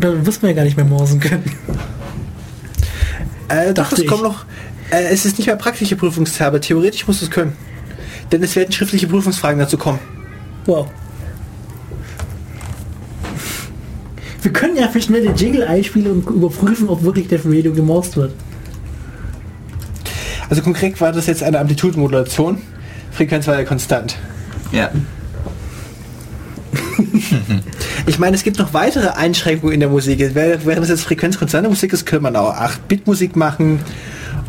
Dann wirst man ja gar nicht mehr morsen können. Äh, doch, es kommt noch. Äh, es ist nicht mehr praktische Prüfungsteil, aber theoretisch musst du es können. Denn es werden schriftliche Prüfungsfragen dazu kommen. Wow. Wir können ja für schnell den Jingle einspielen und überprüfen, ob wirklich Def Radio gemorst wird. Also konkret war das jetzt eine Amplitudenmodulation. Frequenz war ja konstant. Ja. [LAUGHS] Ich meine, es gibt noch weitere Einschränkungen in der Musik. Während es jetzt frequenzkonstante Musik ist, könnte man auch 8-Bit-Musik machen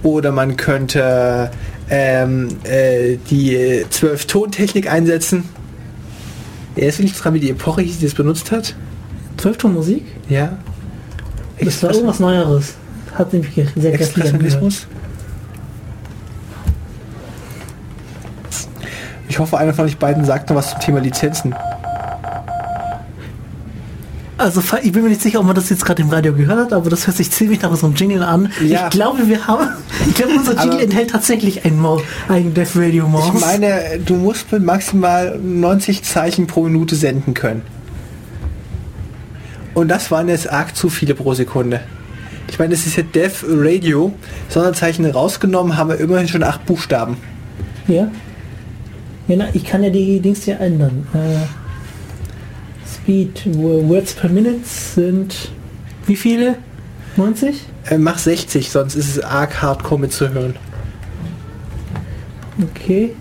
oder man könnte ähm, äh, die 12-Ton-Technik einsetzen. Ist wirklich dran, wie die Epoche hieß, die das benutzt hat. 12 Ton Musik? Ja. Das war irgendwas Neueres. Hat nämlich sehr. Expressionismus. Ich hoffe, einer von euch beiden sagt noch was zum Thema Lizenzen. Also ich bin mir nicht sicher, ob man das jetzt gerade im Radio gehört hat, aber das hört sich ziemlich nach unserem Jingle an. Ja. Ich glaube, wir haben. [LAUGHS] Ich glaube, unser Jingle Aber- enthält tatsächlich ein, Mo ein Def Radio Morse. Ich meine, du musst mit maximal 90 Zeichen pro Minute senden können. Und das waren jetzt arg zu viele pro Sekunde. Ich meine, das ist ja Dev Radio. Sonderzeichen rausgenommen, haben wir immerhin schon acht Buchstaben. Ja. Ich kann ja die Dings hier ändern. Äh, Speed, wo- Words per Minute sind wie viele? 90? Äh, mach 60, sonst ist es arg hardcore mitzuhören. Okay.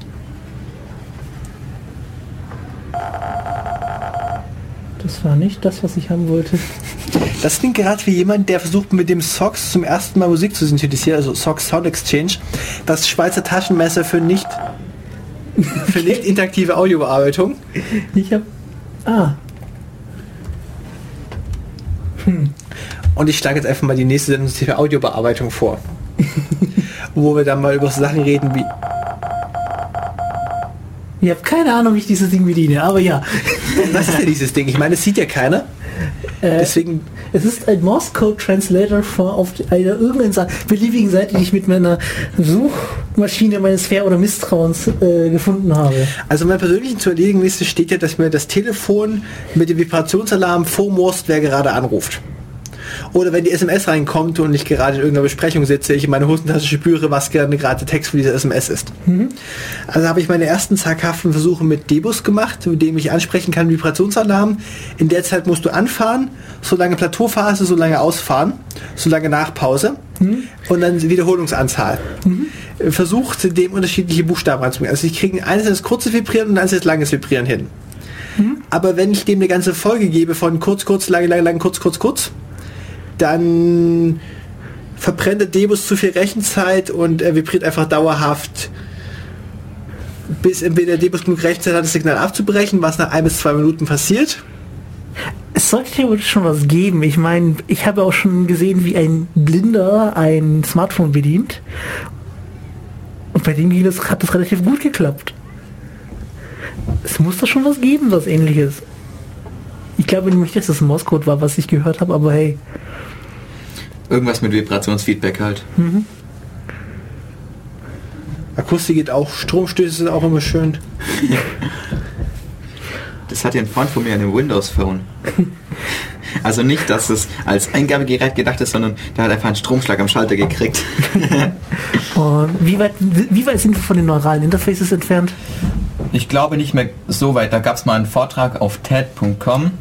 Das war nicht das, was ich haben wollte. [LAUGHS] Das klingt gerade wie jemand, der versucht mit dem Sox zum ersten Mal Musik zu synthetisieren, also Sox Sound Exchange, das Schweizer Taschenmesser für nicht für nicht interaktive Audiobearbeitung. Ich habe. Ah, Und ich schlage jetzt einfach mal die nächste Sendung Thema Audiobearbeitung vor. [LAUGHS] Wo wir dann mal über so Sachen reden wie. ich habe keine Ahnung, wie ich dieses Ding bediene, aber ja. Was ist denn dieses Ding? Ich meine, es sieht ja keiner. Äh, Deswegen. Es ist ein Morse Code Translator von auf einer irgendeiner Sa- beliebigen Seite, die ich mit meiner Suchmaschine meines Fair- oder Misstrauens äh, gefunden habe. Also in meiner persönlichen zu erledigen Liste steht ja, dass mir das Telefon mit dem Vibrationsalarm vormorst, wer gerade anruft. Oder wenn die SMS reinkommt und ich gerade in irgendeiner Besprechung sitze, ich in meine Hosentasche spüre, was gerade der Text für diese SMS ist. Also habe ich meine ersten zaghaften Versuche mit Debus gemacht, mit dem ich ansprechen kann, Vibrationsalarm. In der Zeit musst du anfahren, solange Plateauphase, solange ausfahren, solange Nachpause und dann Wiederholungsanzahl. Versucht dem unterschiedliche Buchstaben anzubringen. Also ich kriege eines das kurze Vibrieren und eines das langes Vibrieren hin. Aber wenn ich dem eine ganze Folge gebe von kurz, kurz, lange, lange, lang, kurz, kurz, kurz, dann verbrennt der Debus zu viel Rechenzeit und er vibriert einfach dauerhaft, bis entweder der Debus genug Rechenzeit hat, das Signal abzubrechen, was nach ein bis zwei Minuten passiert. Es sollte theoretisch schon was geben. Ich meine, ich habe auch schon gesehen, wie ein Blinder ein Smartphone bedient. Und bei dem hat das relativ gut geklappt. Es muss da schon was geben, was ähnliches. Ich glaube nämlich, dass das ein Morse-Code war, was ich gehört habe, aber hey. Irgendwas mit Vibrationsfeedback halt. Akustik geht auch, Stromstöße sind auch immer schön. [LAUGHS] Das hat ja ein Freund von mir an dem Windows Phone. Also nicht, dass es als Eingabegerät gedacht ist, sondern der hat einfach einen Stromschlag am Schalter gekriegt. [LAUGHS] Und wie weit, wie weit sind wir von den neuralen Interfaces entfernt? Ich glaube nicht mehr so weit. Da gab es mal einen Vortrag auf TED.com,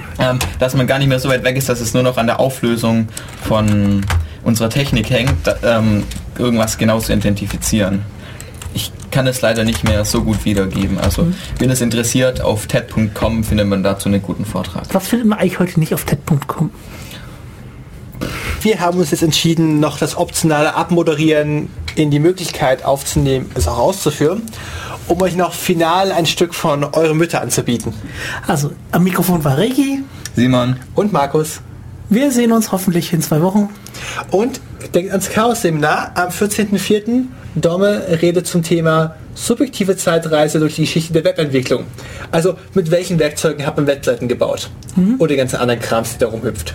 [LAUGHS] ähm, dass man gar nicht mehr so weit weg ist, dass es nur noch an der Auflösung von unserer Technik hängt, da, ähm, irgendwas genau zu identifizieren. Ich kann es leider nicht mehr so gut wiedergeben. Also, wenn es interessiert, auf TED.com findet man dazu einen guten Vortrag. Was findet man eigentlich heute nicht auf TED.com? Wir haben uns jetzt entschieden, noch das optionale Abmoderieren in die Möglichkeit aufzunehmen, es auch auszuführen. Um euch noch final ein Stück von Eure Mütter anzubieten. Also, am Mikrofon war Regi. Simon. Und Markus. Wir sehen uns hoffentlich in zwei Wochen. Und denkt ans Chaos-Seminar am 14.04. Domme Rede zum Thema subjektive Zeitreise durch die Geschichte der Webentwicklung. Also mit welchen Werkzeugen hat man Webseiten gebaut? Oder die ganzen anderen Krams, die da rumhüpft.